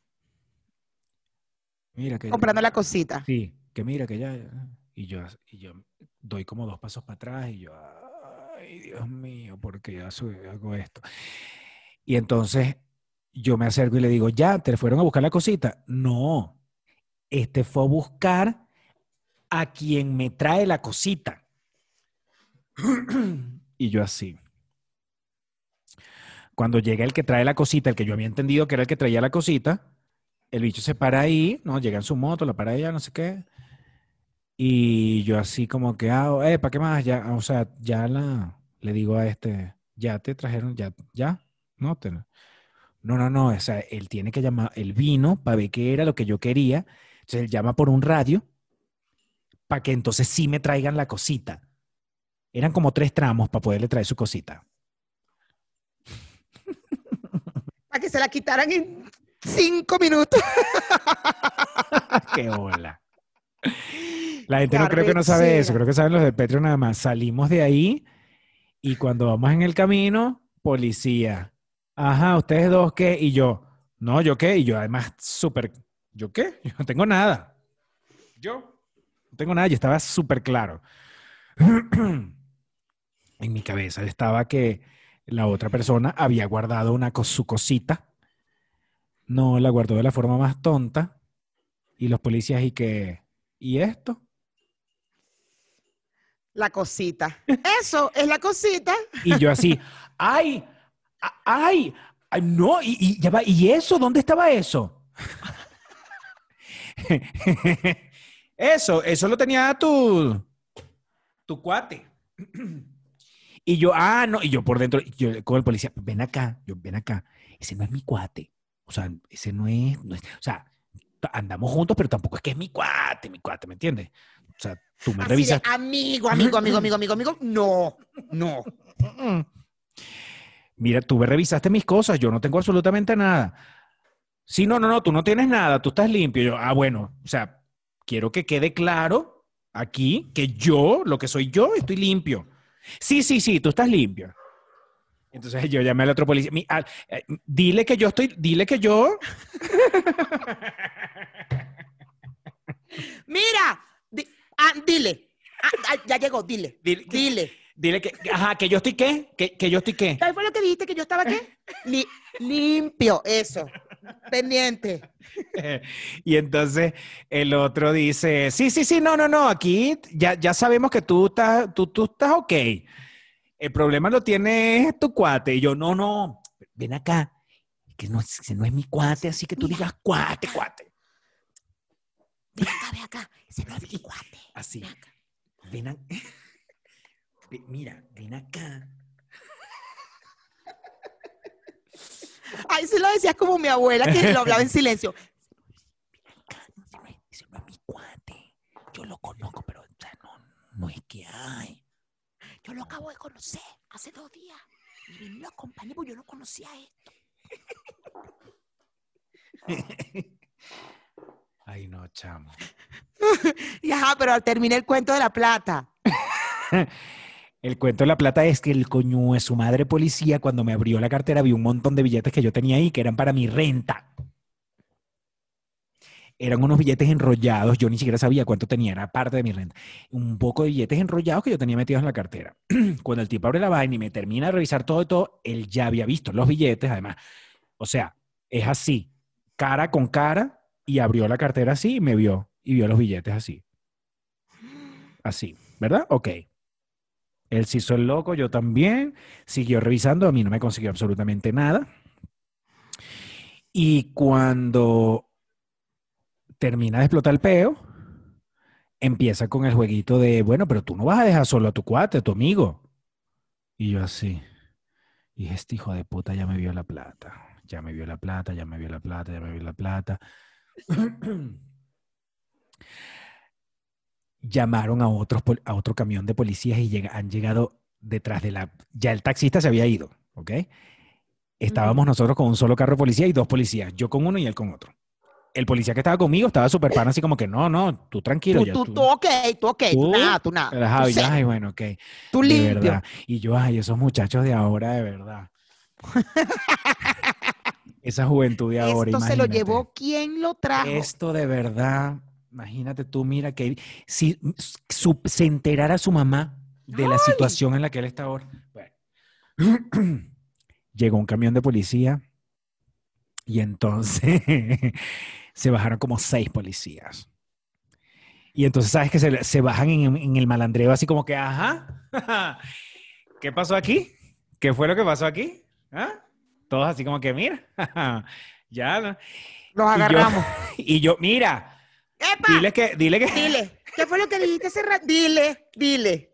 Mira que Comprando la cosita. Sí, que mira que ya. ya. Y yo, y yo doy como dos pasos para atrás y yo, ay, Dios mío, ¿por qué hago hago esto? Y entonces yo me acerco y le digo, ya, ¿te fueron a buscar la cosita? No, este fue a buscar a quien me trae la cosita. y yo así. Cuando llega el que trae la cosita, el que yo había entendido que era el que traía la cosita, el bicho se para ahí, ¿no? Llega en su moto, la para ella, no sé qué. Y yo así como que, ah, eh, ¿para qué más? Ya, o sea, ya la, le digo a este, ya te trajeron, ya, ya, no, te, no, no, no, o sea, él tiene que llamar, él vino para ver qué era lo que yo quería, entonces él llama por un radio para que entonces sí me traigan la cosita. Eran como tres tramos para poderle traer su cosita. Para que se la quitaran en cinco minutos. ¡Qué hola! La gente no creo que no sabe eso, creo que saben los de Petro nada más. Salimos de ahí y cuando vamos en el camino, policía. Ajá, ustedes dos qué y yo. No, yo qué y yo además súper. ¿Yo qué? Yo no tengo nada. Yo no tengo nada, yo estaba súper claro. en mi cabeza estaba que la otra persona había guardado una su cosita. No, la guardó de la forma más tonta. Y los policías y que, ¿y esto? La cosita. Eso es la cosita. Y yo así, ¡ay! ¡Ay! ay, no! Y, y ya va, ¿y eso? ¿Dónde estaba eso? eso, eso lo tenía tu, tu cuate. Y yo, ah, no, y yo por dentro, yo con el policía, ven acá, yo, ven acá, ese no es mi cuate. O sea, ese no es, no es- o sea, andamos juntos, pero tampoco es que es mi cuate, mi cuate, ¿me entiendes? O sea, tú me Así de, revisas. amigo, amigo, amigo, amigo, amigo, amigo. No, no. Mira, tú me revisaste mis cosas, yo no tengo absolutamente nada. Sí, no, no, no, tú no tienes nada, tú estás limpio. Yo, ah, bueno, o sea, quiero que quede claro aquí que yo, lo que soy yo, estoy limpio. Sí, sí, sí, tú estás limpio. Entonces yo llamé al otro policía. mi- al- eh, dile que yo estoy, dile que yo. Mira, di- ah, dile. Ah, ah, ya llegó, dile. Dile Dile. Dile que, ajá, que yo estoy qué, que, que yo estoy qué. ¿Qué fue lo que dijiste que yo estaba qué? Li- limpio, eso. Pendiente. Y entonces el otro dice, sí, sí, sí, no, no, no, aquí ya, ya sabemos que tú estás, tú, tú estás ok. El problema lo tiene tu cuate. Y yo, no, no, ven acá, que no, es- que no es mi cuate, así que tú Mira. digas cuate, cuate. Ven acá, ven acá. Ese no es mi cuate. Así, Ven acá. ven acá. Mira, ven acá. Ay, sí lo decías como mi abuela que lo hablaba en silencio. Ese no es, ese no es mi cuate. Yo lo conozco, pero o sea, no, no es que hay. Yo lo acabo de conocer hace dos días. Y vine lo acompañé porque yo no conocía esto. Ay, no, chamo. Y ajá, pero terminé el cuento de la plata. El cuento de la plata es que el coño de su madre policía, cuando me abrió la cartera, vio un montón de billetes que yo tenía ahí que eran para mi renta. Eran unos billetes enrollados, yo ni siquiera sabía cuánto tenía, era parte de mi renta. Un poco de billetes enrollados que yo tenía metidos en la cartera. Cuando el tipo abre la vaina y me termina de revisar todo y todo, él ya había visto los billetes, además. O sea, es así, cara con cara, y abrió la cartera así y me vio, y vio los billetes así. Así, ¿verdad? Ok. Él se hizo el loco, yo también. Siguió revisando, a mí no me consiguió absolutamente nada. Y cuando termina de explotar el peo, empieza con el jueguito de, bueno, pero tú no vas a dejar solo a tu cuate, a tu amigo. Y yo así. Y este hijo de puta ya me vio la plata. Ya me vio la plata, ya me vio la plata, ya me vio la plata. llamaron a, otros, a otro camión de policías y llega- han llegado detrás de la... Ya el taxista se había ido, ¿ok? Estábamos nosotros con un solo carro de policía y dos policías, yo con uno y él con otro. El policía que estaba conmigo estaba súper pana, así como que no, no, tú tranquilo. Tú, ya, tú, tú, ok, tú, ok. Tú, ¿Tú? nada, tú nada. relajado, Tú y ay, bueno, ok. tú de limpio. verdad. Y yo, ay, esos muchachos de ahora, de verdad. Esa juventud de ahora, Esto se lo imagínate. llevó quien lo trajo. Esto de verdad, imagínate tú, mira que si su- se enterara su mamá de la situación en la que él está ahora. Bueno. Llegó un camión de policía y entonces se bajaron como seis policías. Y entonces, ¿sabes que se, se bajan en, en el malandreo así como que, ajá, ¿qué pasó aquí? ¿Qué fue lo que pasó aquí? ¿Ah? Todos así como que, mira, ya. ¿no? Los Y yo- agarramos. Y yo, mira, ¡Epa! dile que, dile que. Dile, ¿qué fue lo que dijiste hace rato? Dile, dile.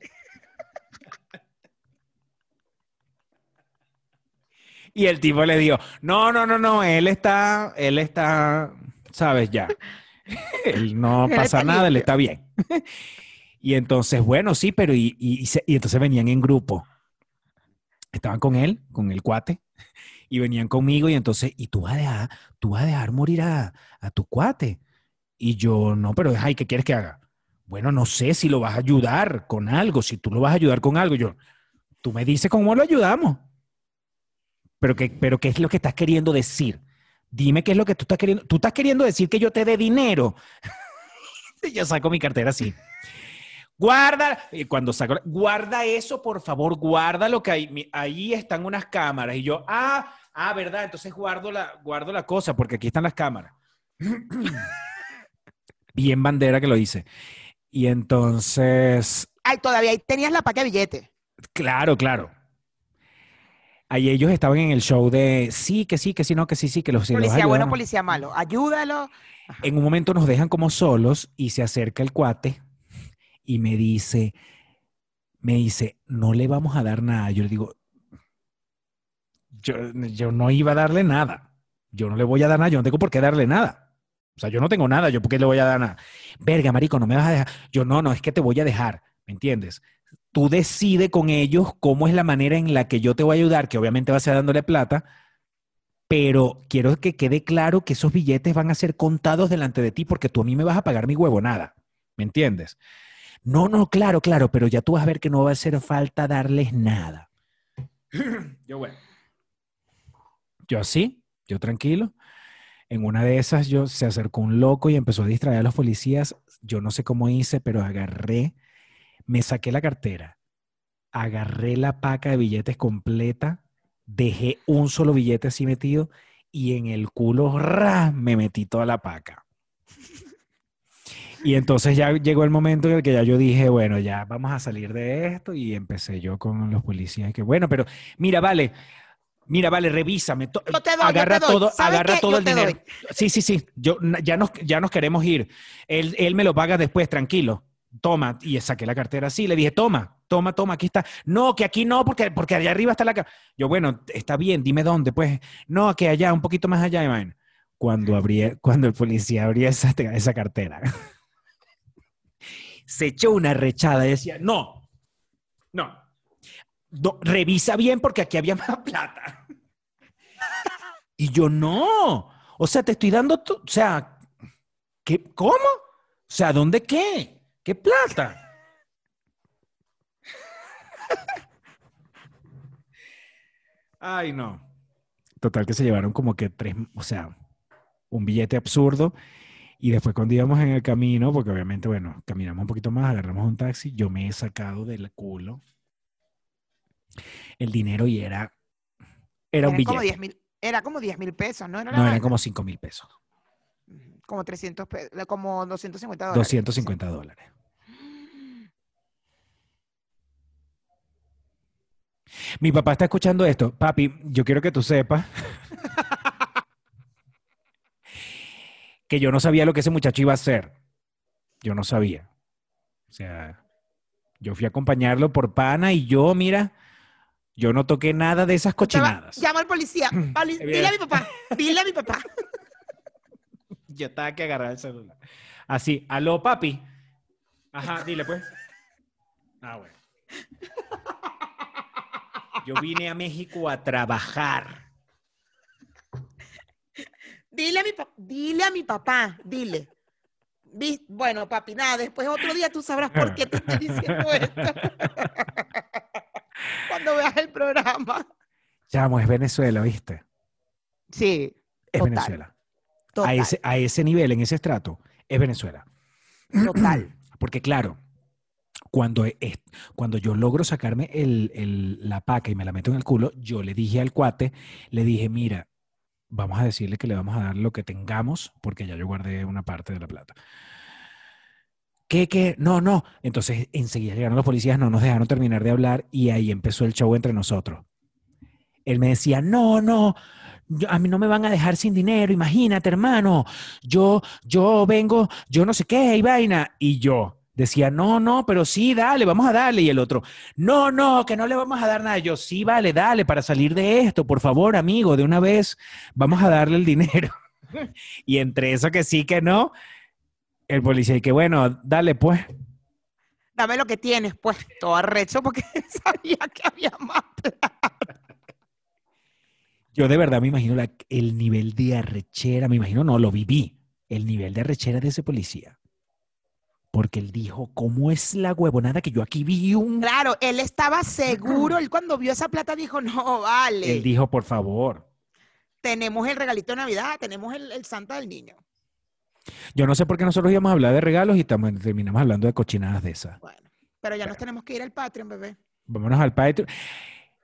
Y el tipo le dijo, no, no, no, no, él está, él está, sabes, ya. Él no pasa nada, él está bien. Y entonces, bueno, sí, pero y, y entonces venían en grupo. Estaban con él, con el cuate, y venían conmigo y entonces, y tú vas a dejar, tú vas a dejar morir a, a tu cuate. Y yo, no, pero ay, ¿qué quieres que haga? Bueno, no sé si lo vas a ayudar con algo, si tú lo vas a ayudar con algo. Yo, tú me dices cómo lo ayudamos. Pero qué, pero ¿qué es lo que estás queriendo decir? Dime qué es lo que tú estás queriendo. Tú estás queriendo decir que yo te dé dinero. Y yo saco mi cartera así. Guarda, cuando saco, guarda eso, por favor, guarda lo que hay. Ahí están unas cámaras. Y yo, ah, ah, verdad, entonces guardo la, guardo la cosa, porque aquí están las cámaras. Bien bandera que lo hice. Y entonces, Ay, todavía ahí tenías la paca de billetes. Claro, claro. Ahí ellos estaban en el show de sí, que sí, que sí, no, que sí, sí, que los, Policía bueno, policía malo. Ayúdalo. En un momento nos dejan como solos y se acerca el cuate y me dice, me dice, no le vamos a dar nada. Yo le digo, yo, yo no iba a darle nada. Yo no le voy a dar nada, yo no tengo por qué darle nada. Sea, yo no tengo nada, yo por qué le voy a dar nada. Verga, marico, no me vas a dejar. Yo no, no, es que te voy a dejar, ¿me entiendes? Tú decides con ellos cómo es la manera en la que yo te voy a ayudar, que obviamente va a ser dándole plata, pero quiero que quede claro que esos billetes van a ser contados delante de ti porque tú a mí me vas a pagar mi huevonada, ¿me entiendes? No, no, claro, claro, pero ya tú vas a ver que no va a hacer falta darles nada. Yo bueno. Yo así, yo tranquilo. En una de esas yo se acercó un loco y empezó a distraer a los policías. Yo no sé cómo hice, pero agarré, me saqué la cartera, agarré la paca de billetes completa, dejé un solo billete así metido y en el culo ¡ra! me metí toda la paca. Y entonces ya llegó el momento en el que ya yo dije, bueno, ya vamos a salir de esto y empecé yo con los policías que, bueno, pero mira, vale, mira, vale, revísame, to- Yo te doy, yo agarra te doy. todo, ¿Sabes agarra qué? todo Yo el dinero. doy. Sí, sí, sí, yo ya nos, ya nos queremos ir. Él, él me lo paga después, tranquilo. Toma, y saqué la cartera así, le dije, toma, toma, toma, aquí está. No, que aquí no, porque, porque allá arriba está la... ca-". Yo, bueno, está bien, dime dónde, pues. No, que allá, un poquito más allá, man. Cuando, abrí, cuando el policía abría esa, esa cartera, se echó una rechada y decía, no, no, no, revisa bien porque aquí había más plata. Y yo, no, o sea, te estoy dando, tu- o sea, ¿qué, ¿cómo? O sea, ¿dónde qué? ¿Qué plata? Ay, no. Total que se llevaron como que tres, o sea, un billete absurdo. Y después cuando íbamos en el camino, porque obviamente, bueno, caminamos un poquito más, agarramos un taxi, yo me he sacado del culo el dinero y era, era un como billete. 10 mil, era como 10 mil pesos, ¿no? Era No, eran como 5 mil pesos, como 300 pesos, como 250 dólares. 250 dólares. Mi papá está escuchando esto. Papi, yo quiero que tú sepas que yo no sabía lo que ese muchacho iba a hacer. Yo no sabía. O sea, yo fui a acompañarlo por pana y yo, mira, yo no toqué nada de esas cochinadas. Llama al policía. Poli- Bien. dile a mi papá. Dile a mi papá. Yo estaba que agarrar el celular. Así, aló, papi. Ajá, dile pues. Ah, bueno. Yo vine a México a trabajar. Dile a mi papá. Dile a mi papá. Dile. Bueno, papi, nada, después otro día tú sabrás por qué te estoy diciendo esto. Cuando veas el programa. Chamo, es Venezuela, ¿viste? Sí. Es Total, Venezuela. A ese, a ese nivel, en ese estrato, es Venezuela. Total. Porque claro, cuando, es- cuando yo logro sacarme el- el- la paca y me la meto en el culo, yo le dije al cuate, le dije, mira, vamos a decirle que le vamos a dar lo que tengamos, porque ya yo guardé una parte de la plata. ¿Qué, qué? No, no. Entonces enseguida llegaron los policías, no nos dejaron terminar de hablar y ahí empezó el show entre nosotros. Él me decía, no, no, yo- a mí no me van a dejar sin dinero, imagínate, hermano, yo, yo vengo, yo no sé qué, y vaina. Y yo decía, no, no, pero sí, dale, vamos a darle. Y el otro, no, no, que no le vamos a dar nada. Yo, sí, vale, dale, para salir de esto, por favor, amigo, de una vez, vamos a darle el dinero. y entre eso que sí, que no, el policía, y que bueno, dale pues. Dame lo que tienes, pues, todo arrecho porque sabía que había más plata. Yo de verdad me imagino la- el nivel de arrechera, me imagino, no, lo viví, el nivel de arrechera de ese policía. Porque él dijo, ¿cómo es la huevonada que yo aquí vi un... Claro, él estaba seguro, él cuando vio esa plata dijo, no, vale, Él dijo, por favor. tenemos el regalito de Navidad, tenemos el, el Santa del Niño. Yo no sé por qué nosotros íbamos a hablar de regalos y terminamos hablando de cochinadas de esas. Bueno, pero ya nos tenemos que ir al Patreon, bebé. Vámonos al Patreon.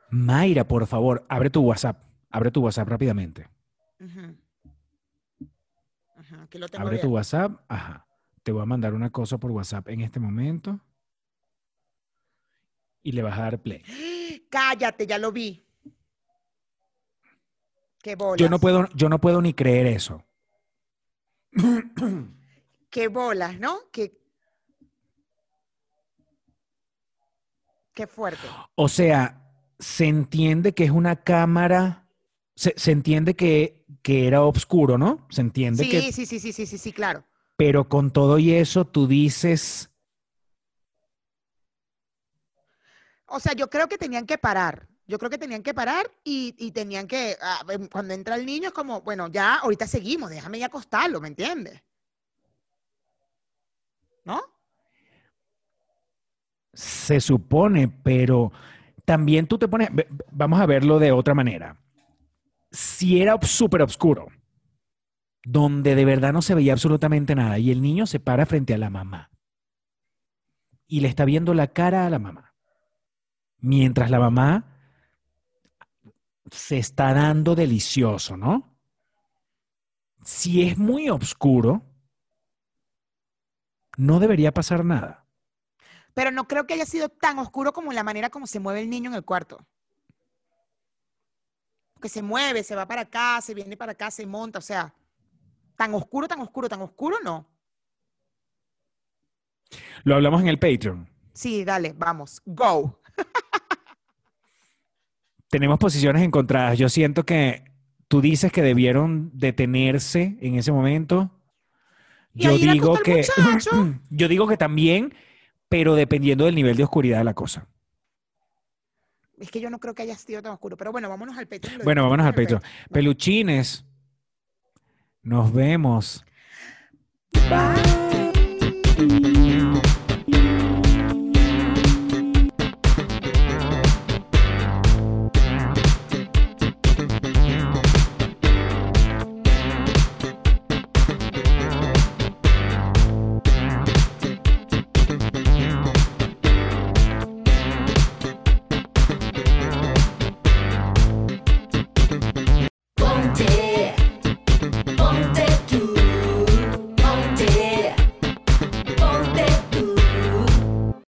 Mayra, por favor, abre tu WhatsApp. Abre tu WhatsApp rápidamente. Ujú. Ajá, aquí lo tengo Abre tu. WhatsApp. Ajá. Te voy a mandar una cosa por WhatsApp en este momento. Y le vas a dar play. Cállate, ya lo vi. Qué bolas. Yo no puedo, yo no puedo ni creer eso. Qué bolas, ¿no? Qué, qué fuerte. O sea, se entiende que es una cámara, se, se entiende que, que era oscuro, ¿no? Se entiende Sí, que, sí, sí, sí, sí, sí, sí, claro. pero con todo y eso tú dices, O sea, yo creo que tenían que parar. Yo creo que tenían que parar y, y tenían que, ah, em, cuando entra el niño es como, bueno, ya ahorita seguimos, déjame ya acostarlo, ¿me entiendes? ¿No? se supone, pero también tú te pones, vamos a verlo de otra manera. Si era súper oscuro, donde de verdad no se veía absolutamente nada y el niño se para frente a la mamá y le está viendo la cara a la mamá, mientras la mamá se está dando delicioso, ¿no? Si es muy oscuro, no debería pasar nada. Pero no creo que haya sido tan oscuro como la manera como se mueve el niño en el cuarto. Que se mueve, se va para acá, se viene para acá, se monta, o sea, tan oscuro, tan oscuro, tan oscuro, no. Lo hablamos en el Patreon. Sí, dale, vamos, go. Tenemos posiciones encontradas. Yo siento que tú dices que debieron detenerse en ese momento. Y Yo digo que yo digo que también, pero dependiendo del nivel de oscuridad de la cosa. Es que yo no creo que haya sido tan oscuro, pero bueno, vámonos al Patreon. Bueno, vámonos al Patreon. Peluchines. Nos vemos. Bye.